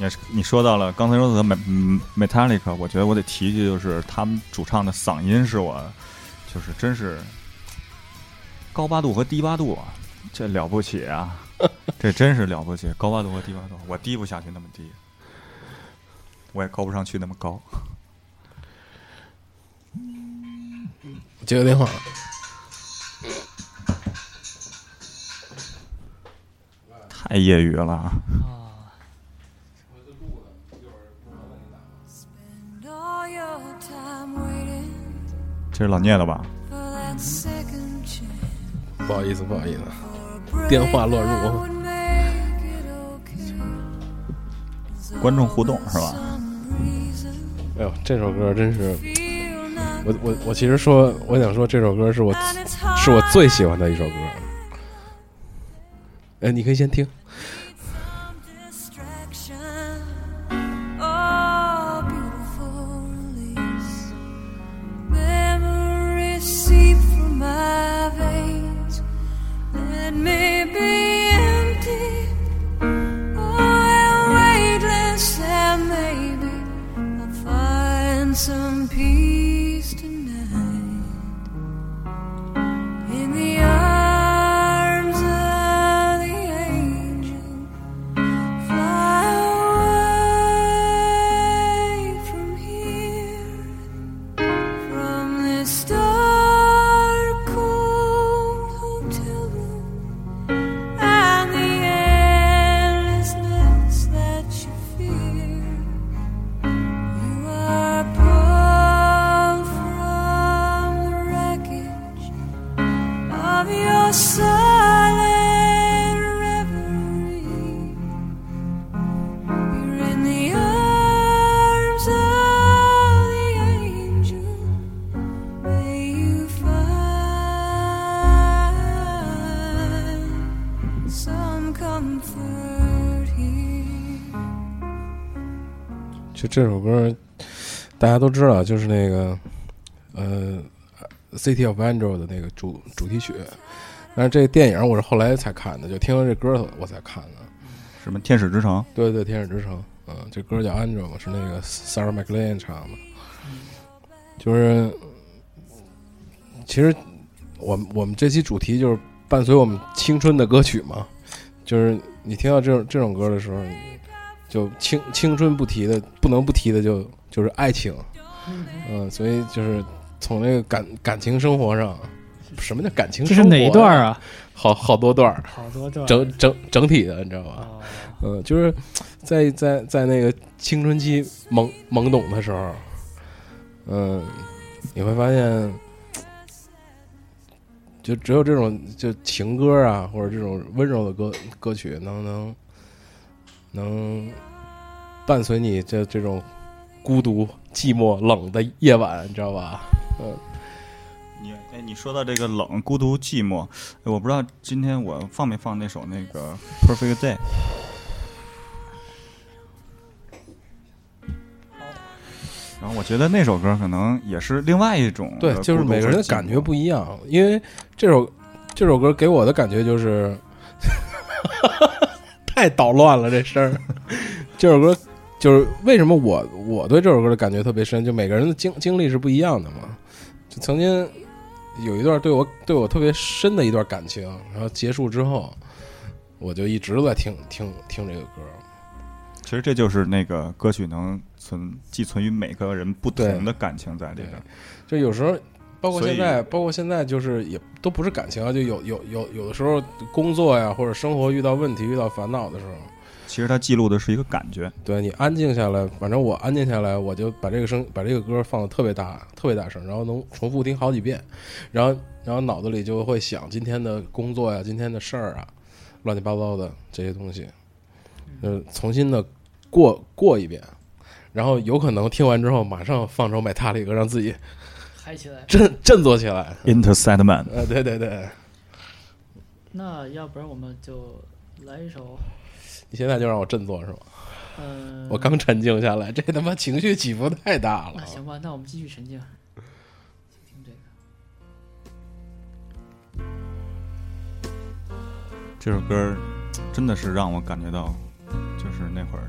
也是你说到了刚才说的 Me 嗯 Metallica，我觉得我得提一句，就是他们主唱的嗓音是我，就是真是高八度和低八度啊，这了不起啊，这真是了不起，高八度和低八度，我低不下去那么低，我也高不上去那么高。接个电话。太业余了啊。这是老聂的吧？不好意思不好意思。电话乱入观众互动是吧？哎呦，这首歌真是我我我其实说，我想说这首歌是我是我最喜欢的一首歌。哎，你可以先听。Maybe. 就这首歌，大家都知道，就是那个呃《City of Angel》的那个主主题曲。但是这个电影我是后来才看的，就听了这歌我才看的。什么天使之城？对对，《天使之城》嗯，这歌叫《Angel》嘛，是那个 Sarah McLean 唱的。就是，其实我们我们这期主题就是伴随我们青春的歌曲嘛，就是你听到这种这种歌的时候，就青青春不提的，不能不提的就就是爱情，嗯，所以就是从那个感感情生活上，什么叫感情生活？这是哪一段？啊？好好多段，好多段整整整体的，你知道吧？哦嗯，就是在在在那个青春期懵懵懂的时候，嗯，你会发现，就只有这种就情歌啊，或者这种温柔的歌歌曲，能能能伴随你这这种孤独、寂寞、冷的夜晚，你知道吧？嗯，你哎，你说到这个冷、孤独、寂寞，我不知道今天我放没放那首那个《Perfect Day》。然后我觉得那首歌可能也是另外一种对，就是每个人的感觉不一样，因为这首这首歌给我的感觉就是 太捣乱了，这声儿。这首歌就是为什么我我对这首歌的感觉特别深，就每个人的经经历是不一样的嘛。就曾经有一段对我对我特别深的一段感情，然后结束之后，我就一直都在听听听这个歌。其实这就是那个歌曲能存寄存于每个人不同的感情在里边。就有时候，包括现在，包括现在，就是也都不是感情啊，就有有有有的时候工作呀，或者生活遇到问题、遇到烦恼的时候，其实它记录的是一个感觉。对你安静下来，反正我安静下来，我就把这个声把这个歌放的特别大、特别大声，然后能重复听好几遍，然后然后脑子里就会想今天的工作呀、今天的事儿啊，乱七八糟的这些东西，呃，重新的过过一遍，然后有可能听完之后马上放首美塔里歌，让自己嗨起来。振振作起来。Interstate Man，呃，对对对，那要不然我们就来一首，你现在就让我振作是吗？嗯，我刚沉静下来，这他妈情绪起伏太大了那。行吧，那我们继续沉静，听这个。这首歌真的是让我感觉到，就是那会儿，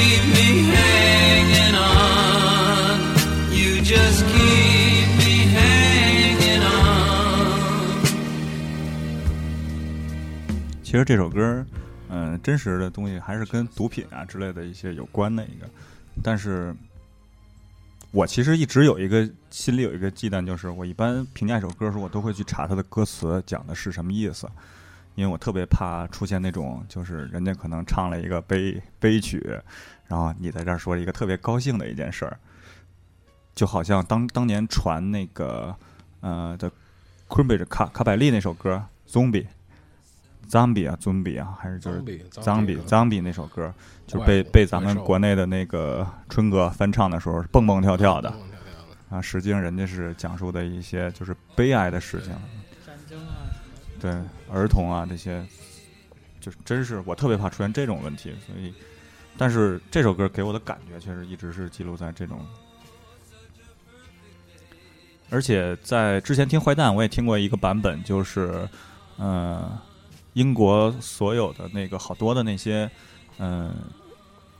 其实这首歌，嗯、真实的东西还是跟毒品啊之类的一些有关的一个，但是我其实一直有一个心里有一个忌惮，就是我一般评价一首歌的时候，我都会去查它的歌词讲的是什么意思，因为我特别怕出现那种就是人家可能唱了一个悲悲曲，然后你在这儿说一个特别高兴的一件事儿，就好像当当年传那个呃的 Cranberry 卡卡百利那首歌《Zombie》。Zombie 啊，Zombie 啊，还是就是 Zombie Zombie 那首歌，就是被被咱们国内的那个春哥翻唱的时候是蹦蹦跳跳的。啊，实际上人家是讲述的一些就是悲哀的事情，战争啊。对儿童啊这些，就是真是我特别怕出现这种问题，所以，但是这首歌给我的感觉确实一直是记录在这种，而且在之前听坏蛋我也听过一个版本，就是，呃，英国所有的那个好多的那些，嗯、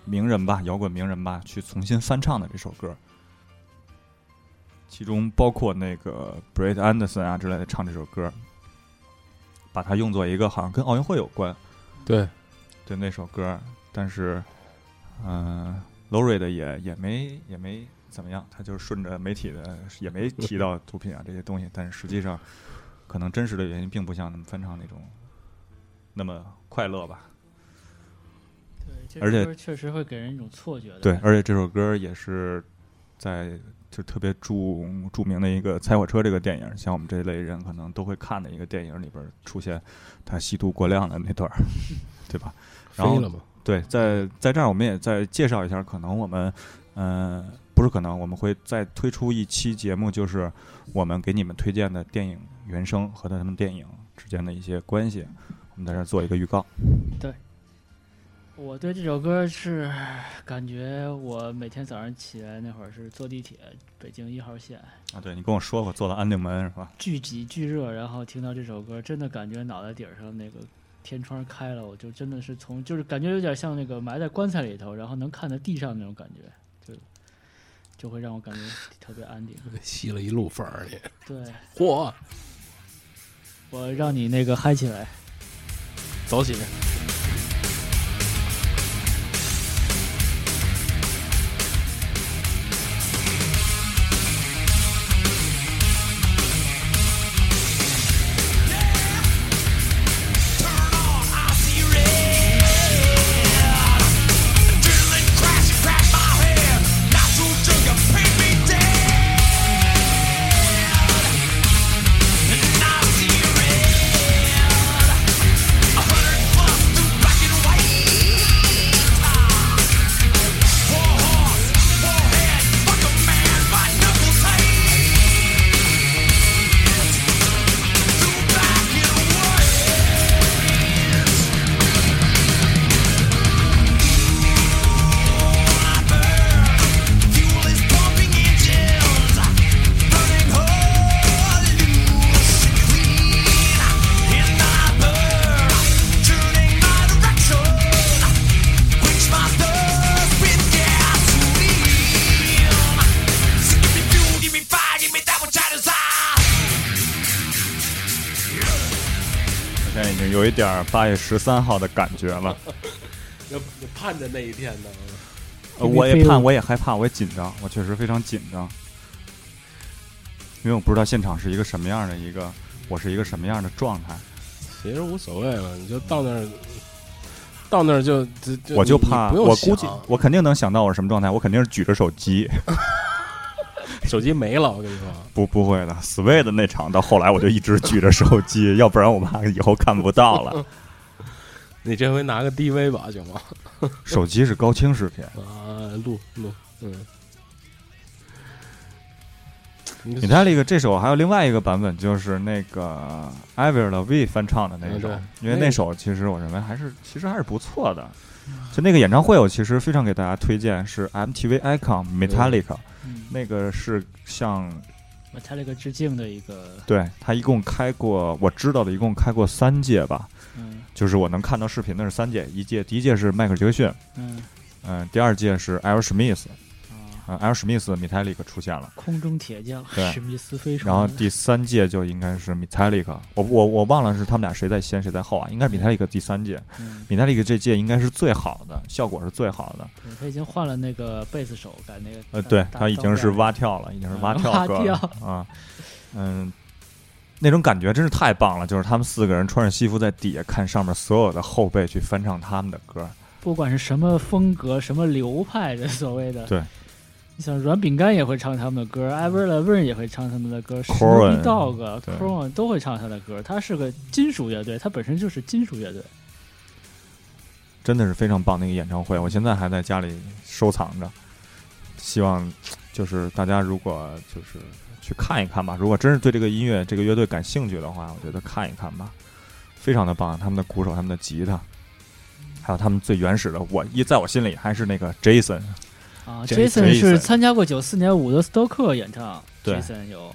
名人吧，摇滚名人吧，去重新翻唱的这首歌。其中包括那个 Brett Anderson 啊之类的唱这首歌，把它用作一个好像跟奥运会有关对，对那首歌，但是，嗯、l o r i 的也也没也没怎么样，他就是顺着媒体的也没提到毒品啊这些东西，但是实际上，可能真实的原因并不像他们翻唱那种那么快乐吧。对，这而且首歌确实会给人一种错觉的。对，而且这首歌也是在就特别著著名的一个《猜火车》这个电影，像我们这一类人可能都会看的一个电影里边出现他吸毒过量的那段，对吧？然后对，在在这儿我们也再介绍一下，可能我们嗯、呃不是可能，我们会再推出一期节目，就是我们给你们推荐的电影原声和他们电影之间的一些关系，我们在这儿做一个预告。对我对这首歌是感觉，我每天早上起来那会儿是坐地铁，北京一号线，啊，对你跟我说过，坐到安定门是吧？巨挤巨热，然后听到这首歌，真的感觉脑袋顶上那个天窗开了，我就真的是从就是感觉有点像那个埋在棺材里头，然后能看到地上那种感觉，就就会让我感觉特别安定。吸了一路风儿去，对嚯，我让你那个嗨起来。走起！八月十三号的感觉了。要盼着那一天呢。呃，我也盼，我也害怕，我也紧张，我确实非常紧张，因为我不知道现场是一个什么样的一个，我是一个什么样的状态，其实无所谓了，你就到那儿，到那儿就就就我就怕，我估计我肯定能想到我是什么状态，我肯定是举着手机，手机没了，我跟你说，不不会的，Sway 的那场到后来我就一直举着手机，要不然我怕以后看不到了。你这回拿个 DV 吧，行吗？手机是高清视频，啊，录录，嗯，你 Metallica 这首还有另外一个版本，就是那个 Avril Lavigne 翻唱的那一首嗯，因为那首其实我认为还是其实还是不错的。就那个演唱会，我其实非常给大家推荐，是 MTV Icon Metallica，嗯那个是向，Metallica 致敬的一个，对他一共开过，我知道的一共开过三届吧，嗯。就是我能看到视频的是三届，一届第一届是迈克尔杰克逊，嗯。嗯、第二届是艾尔史密斯，啊，啊，艾尔史密斯 Metallica 出现了。空中铁匠史密斯飞船，然后第三届就应该是 Metallica，我我我忘了是他们俩谁在先谁在后啊，应该是 Metallica 第三届嗯，，Metallica 这届应该是最好的，效果是最好的。对他已经换了那个贝斯手，改那个呃，对他已经是蛙跳了，已经是蛙嗯跳歌蛙跳。了啊，嗯，那种感觉真是太棒了，就是他们四个人穿着西服在底下看上面所有的后辈去翻唱他们的歌，不管是什么风格、什么流派的所谓的，对，你想软饼干也会唱他们的歌 e v e r l e v e n 也会唱他们的歌 s n Corn o Dog、对 Corn 都会唱他的歌。他是个金属乐队，他本身就是金属乐队。真的是非常棒的一个演唱会，我现在还在家里收藏着，希望就是大家如果就是去看一看吧，如果真是对这个音乐这个乐队感兴趣的话，我觉得看一看吧，非常的棒，他们的鼓手、他们的吉他，还有他们最原始的，我一在我心里还是那个 Jason，啊 Jason，Jason 是参加过九四年伍德斯托克演唱。对，Jason 有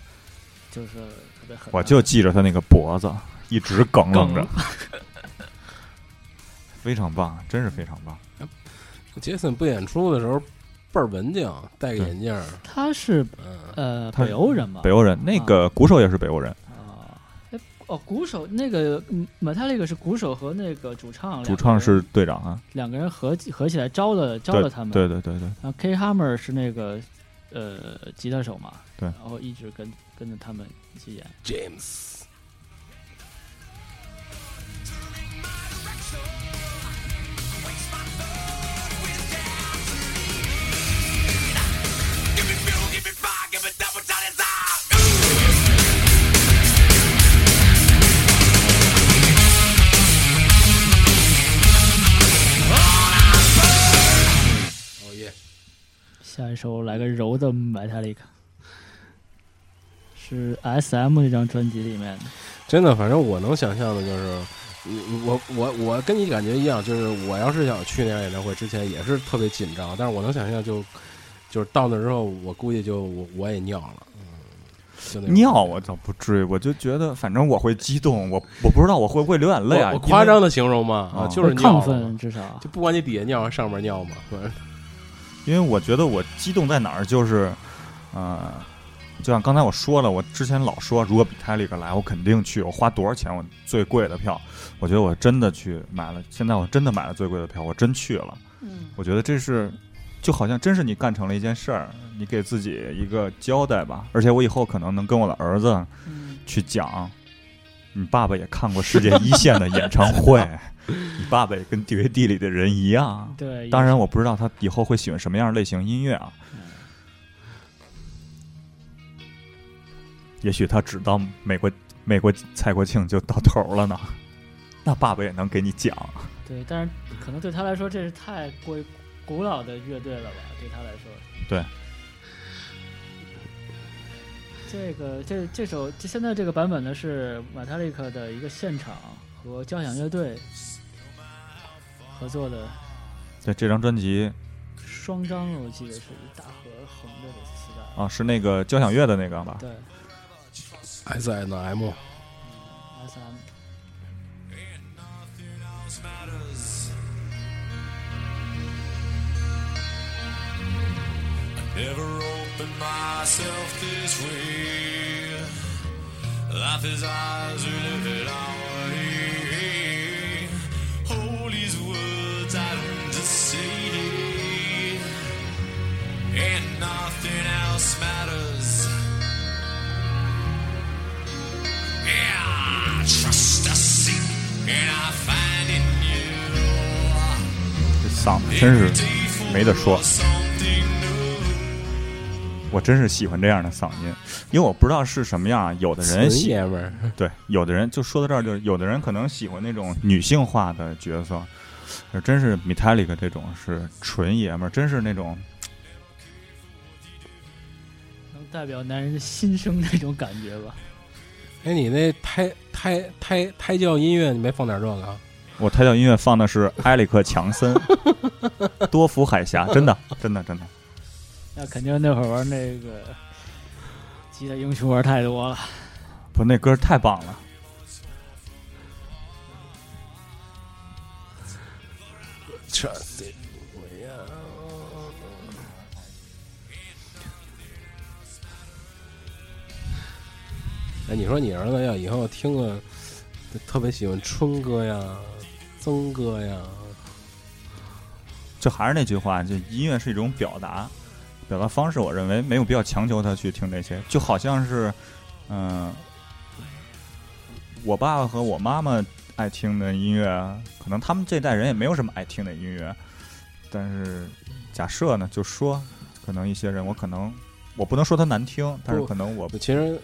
就是特别狠啊，我就记着他那个脖子一直梗愣着，非常棒，真是非常棒。Jason 不演出的时候倍儿文静，戴个眼镜，他是嗯，呃北欧人嘛，北欧人，那个鼓手也是北欧人，哦，鼓手那个嗯 Metallica 是鼓手和那个主唱，主唱是队长啊，两个人合合起来招了招了他们，对对对对，然后 K Hammer 是那个呃吉他手嘛，对。然后一直跟跟着他们一起演。James，下一首来个柔的 Metallica，是 S.M 那张专辑里面的。真的，反正我能想象的就是，你我我我跟你感觉一样，就是我要是想去那场演唱会之前也是特别紧张，但是我能想象就就是到那之后，我估计就我我也尿了，尿我倒不至于，我就觉得反正我会激动，我我不知道我会不会流眼泪啊，我我夸张的形容嘛，啊，哦。就是亢奋，至少。就不管你底下尿还是上面尿嘛，反正因为我觉得我激动在哪儿，就是，呃，就像刚才我说了，我之前老说，如果比泰利克来，我肯定去，我花多少钱，我最贵的票，我觉得我真的去买了，现在我真的买了最贵的票，我真去了，嗯，我觉得这是，就好像真是你干成了一件事儿，你给自己一个交代吧，而且我以后可能能跟我的儿子嗯。去讲，你爸爸也看过世界一线的演唱会，你爸爸也跟 DVD 里的人一样。对，当然，我不知道他以后会喜欢什么样类型音乐啊。也许他只到美国美国蔡国庆就到头了呢，那爸爸也能给你讲。对，但是可能对他来说这是太过于古老的乐队了吧？对他来说，对。这个这这首这现在这个版本呢是马塔利克的一个现场和交响乐队合作的对这张专辑双张，我记得是一大盒横着的磁带。啊，是那个交响乐的那个吧？对 S N M，S M Nothing else matters. I never opened myself this way. Life is ours, we live it our way. Hold these words I don't just say. And nothing else matters. Yeah, trust us and I find in you. 这嗓子真是没得说， Something new. 我真是喜欢这样的嗓音，因为我不知道是什么样啊。有的人爷们儿，对，有的人就说到这儿，就是有的人可能喜欢那种女性化的角色，而真是 Metallica 这种是纯爷们儿，真是那种能代表男人的心声那种感觉吧。哎，你那胎胎胎胎教音乐，你没放点这个啊？我胎教音乐放的是埃里克强森，多福海峡，真的，真的，真的。那肯定那会儿玩那个吉他英雄玩太多了。不，那歌太棒了。这得我呀！哎，你说你儿子要以后听了，特别喜欢春哥呀、曾哥呀，就还是那句话，就音乐是一种表达，表达方式，我认为没有必要强求他去听这些，就好像是，嗯、我爸爸和我妈妈爱听的音乐，可能他们这代人也没有什么爱听的音乐，但是假设呢，就说可能一些人，我可能我不能说他难听，但是可能我其实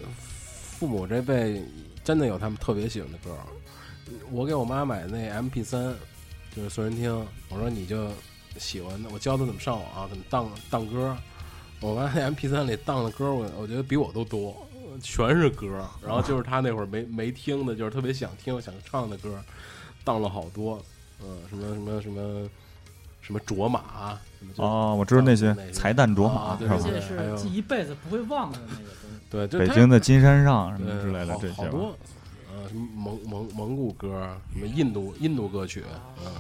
父母这辈真的有他们特别喜欢的歌。我给我妈买的那 M P 三，就是随身听。我说你就喜欢的，我教他怎么上网，怎么当当歌。我妈那 M P 三里当的歌，我我觉得比我都多，全是歌。然后就是他那会儿没没听的，就是特别想听想唱的歌，当了好多。嗯，什么什么什么什么卓玛，什么就哦，我知道那些那些才旦卓玛啊对是吧这？还有是记一辈子不会忘的那个东西。对，就北京的金山上什么之类的这些吧。好多，呃，什么蒙蒙蒙古歌，什么印度印度歌曲，嗯。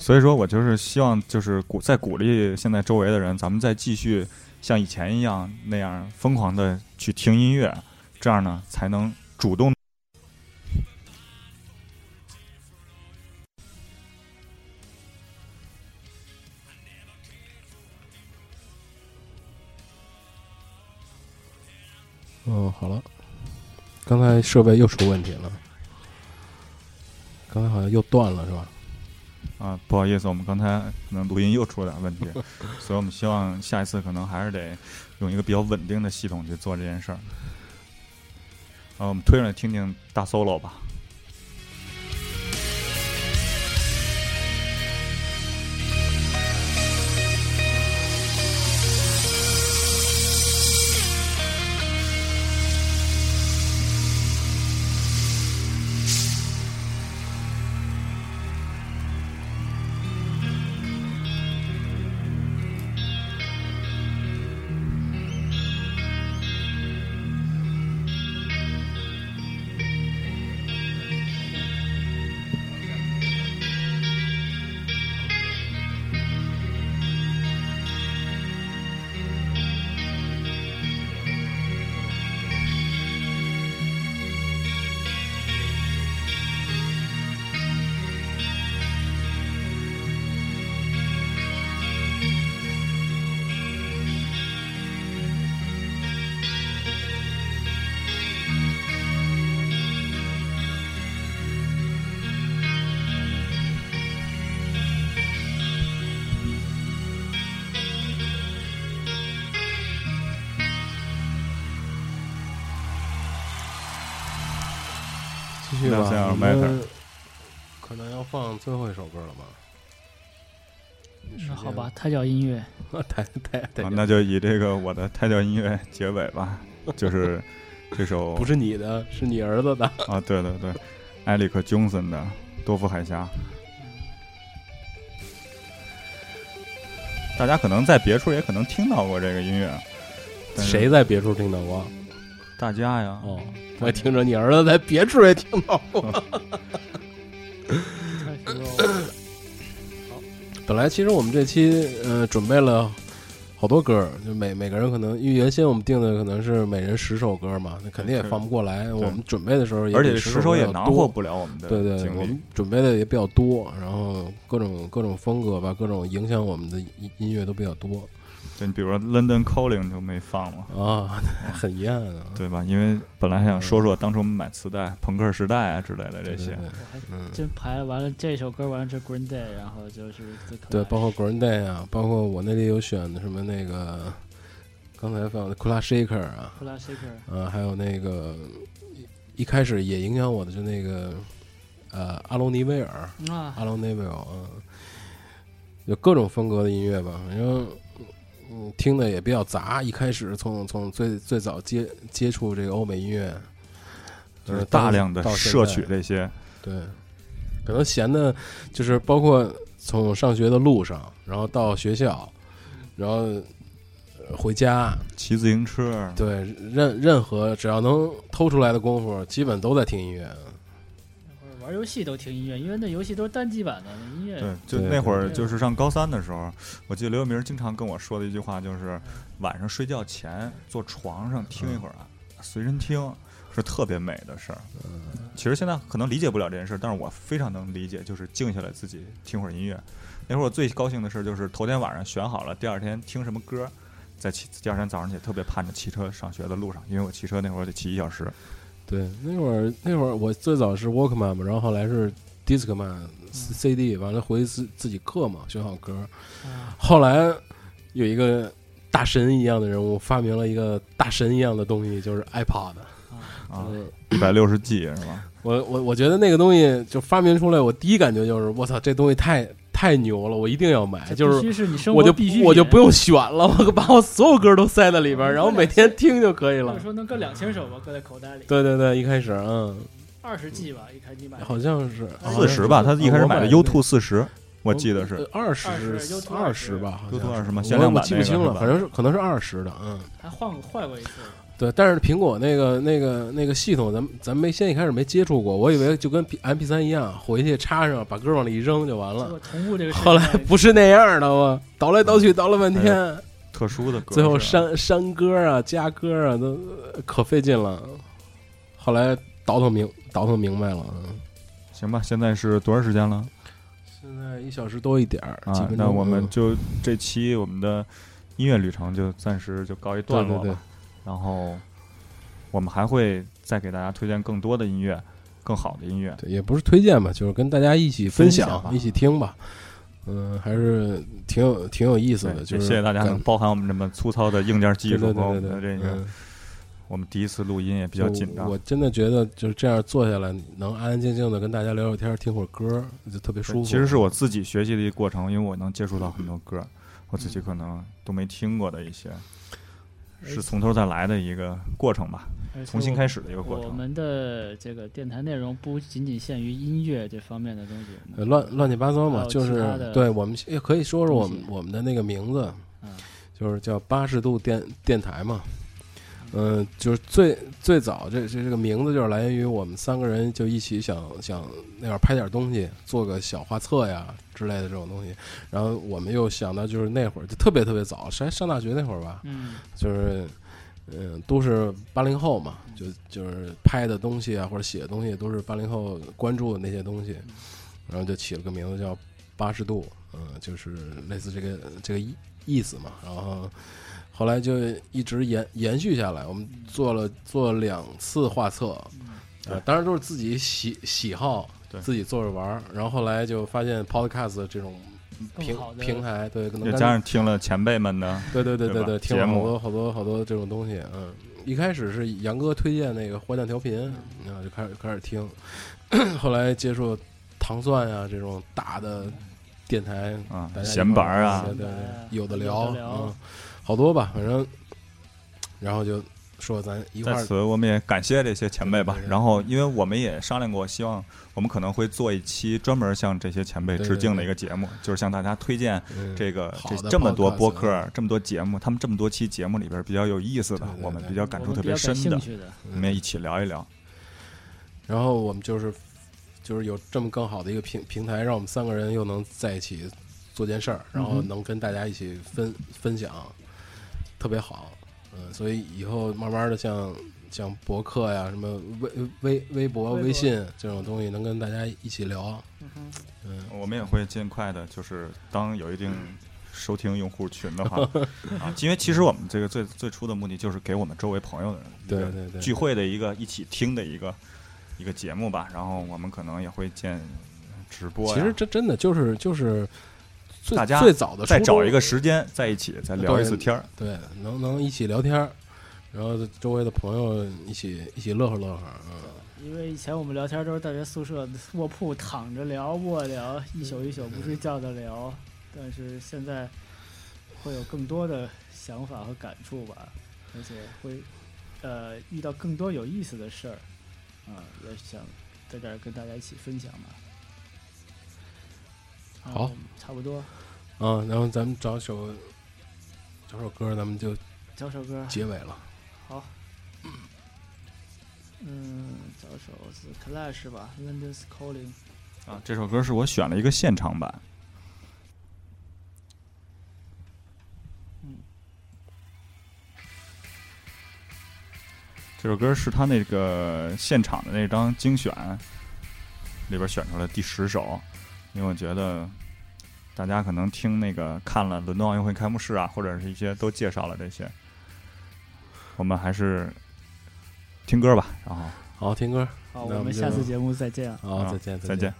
所以说我就是希望，就是鼓再鼓励现在周围的人，咱们再继续像以前一样那样疯狂的去听音乐，这样呢才能主动。哦，好了，刚才设备又出问题了，刚才好像又断了是吧？啊，不好意思，我们刚才可能录音又出了点问题，所以我们希望下一次可能还是得用一个比较稳定的系统去做这件事儿。啊，我们推上来听听大 solo 吧。续吧，Nothing 我 matter 们可能要放最后一首歌了吧？那好吧，胎教音乐，吧，太太太啊，那就以这个我的胎教音乐结尾吧，就是这首不是你的，是你儿子的。啊，对对对，艾利克·琼森的《多福海峡》。大家可能在别处也可能听到过这个音乐，谁在别处听到过？大家呀，哦，我也听着你儿子在别处也听到过。太熟了本来其实我们这期呃准备了好多歌儿，就每每个人可能因为原先我们定的可能是每人十首歌嘛，那肯定也是放不过来。我们准备的时候也而且比十首也囊括不了我们的对对，我们。准备的也比较多，然后各种各种风格吧，各种影响我们的音音乐都比较多就你比如说 London Calling 就没放嘛，啊，很遗憾啊。对吧？因为本来还想说说当初我们买磁带、朋克时代啊之类的这些。对对，对。我还嗯，真排完了这首歌，完了这 Green Day，然后就是对，包括 Green Day 啊，包括我那里有选的什么那个刚才放的 Kula Shaker 啊，Kula Shaker，啊，还有那个一一开始也影响我的就那个呃阿隆尼威尔，啊，阿隆尼威尔，嗯，有各种风格的音乐吧，反正嗯，听的也比较杂。一开始从从最最早接接触这个欧美音乐，就是呃大量的到摄取这些，对，可能闲的，就是包括从上学的路上，然后到学校，然后呃回家，骑自行车，对，任任何只要能偷出来的功夫，基本都在听音乐。玩游戏都听音乐，因为那游戏都是单机版的，音乐对，就那会儿就是上高三的时候，我记得刘晓明经常跟我说的一句话就是，晚上睡觉前坐床上听一会儿啊，随身听是特别美的事儿。其实现在可能理解不了这件事儿，但是我非常能理解，就是静下来自己听会儿音乐。那会儿我最高兴的事儿就是头天晚上选好了，第二天听什么歌，在骑第二天早上起来特别盼着骑车上学的路上，因为我骑车那会儿得骑一小时。对，那会儿那会儿我最早是 Walkman 嘛，然后后来是 Discman、CD，完了回去自自己刻嘛，选好歌。啊后来有一个大神一样的人物发明了一个大神一样的东西，就是 iPod。啊，嗯一百六十 G 是吧？我我我觉得那个东西就发明出来，我第一感觉就是我操，这东西太太牛了，我一定要买。就是我就必须我就不用选了，我把我所有歌都塞在里边然后每天听就可以了。说能搁两千首吧，搁在口袋里，对对对，一开始嗯，二十 G 吧，一开始买好像是四十吧，他一开始买的 U two 四十，我记得是。呃二十20 U2 二十吧好像 U2 是吗我限量版我记不清了，反正是可能是二十的，嗯，还换过换过一次，对。但是苹果那个那个那个系统，咱们咱没先一开始没接触过，我以为就跟 M P 三一样，回去插上，把歌往里一扔就完了这个后来不是那样的，我倒来倒去倒了半天，特殊的歌，最后删删歌啊、加歌啊，都呃可费劲了。后来倒腾明倒腾明白了，嗯行吧，现在是多长时间了现在一小时多一点儿，几啊？那我们嗯就这期我们的音乐旅程就暂时就告一段落吧。对对对然后我们还会再给大家推荐更多的音乐，更好的音乐。对，也不是推荐吧，就是跟大家一起分享，一起听吧。嗯，还是挺有挺有意思的，对，就是谢谢大家能包含我们这么粗糙的硬件技术和我们对对对，的这个，嗯我们第一次录音也比较紧张我。我真的觉得就是这样坐下来，能安安静静的跟大家聊聊天，听会儿歌，就特别舒服。其实是我自己学习的一个过程，因为我能接触到很多歌，我自己可能都没听过的一些，是从头再来的一个过程吧，重新开始的一个过程。我们的这个电台内容不仅仅限于音乐这方面的东西，呃乱乱七八糟嘛，就是对我们也可以说说我们我们的那个名字，嗯就是叫八十度电电台嘛。嗯，就是最最早这这这个名字就是来源于我们三个人就一起想想那会儿拍点东西，做个小画册呀之类的这种东西。然后我们又想到就是那会儿就特别特别早，上上大学那会儿吧，嗯，就是嗯都是八零后嘛，就就是拍的东西啊或者写的东西都是八零后关注的那些东西，然后就起了个名字叫八十度，嗯，就是类似这个这个意意思嘛。然后后来就一直延延续下来，我们做了做了两次画册，呃，当然都是自己喜喜好对，自己做着玩儿。然后后来就发现 Podcast 这种平平台，对，可能再加上听了前辈们的，对对对对对，听了好多好多好多这种东西，嗯，一开始是杨哥推荐那个花匠调频，然后就开始开始听，后来接触糖蒜呀、这种大的电台，啊闲板儿啊，对对对，有的聊，的聊。嗯，好多吧，反正，然后就说咱一块儿，在此我们也感谢这些前辈吧然后，因为我们也商量过，希望我们可能会做一期专门向这些前辈致敬的一个节目，就是向大家推荐嗯这个这这么多播客、这么多节目，他们这么多期节目里边比较有意思的对，对我们比较感触特别深的，我们也一起聊一聊。然后我们就是就是有这么更好的一个平平台，让我们三个人又能在一起做件事儿，然后能跟大家一起分分享，特别好。嗯，所以以后慢慢的像像博客呀、什么微微微博、微博微信这种东西，能跟大家一起聊。嗯嗯，我们也会尽快的，就是当有一定收听用户群的话 啊，因为其实我们这个最最初的目的就是给我们周围朋友的人对对对聚会的一个一起听的一个一个节目吧。然后我们可能也会建直播，其实这真的就是就是最大家最早的再找一个时间在一起再聊一次天儿。对，能能一起聊天儿，然后周围的朋友一起一起乐呵乐呵。嗯，因为以前我们聊天都是大学宿舍卧铺躺着聊、卧聊，一宿一宿不睡觉的聊。但是现在会有更多的想法和感触吧，而且会呃遇到更多有意思的事儿，啊、也想在这儿跟大家一起分享吧。啊好，差不多。嗯，然后咱们找首找首歌，咱们就找首歌，结尾了。好，嗯，找首是 Clash 吧，《London's Calling》。啊，这首歌是我选了一个现场版。这首歌是他那个现场的那张精选里边选出来第十首，因为我觉得大家可能听那个看了伦敦奥运会开幕式啊，或者是一些都介绍了这些，我们还是听歌吧。然后好，听歌，好，我们下次节目再见啊。好，啊再见，再见。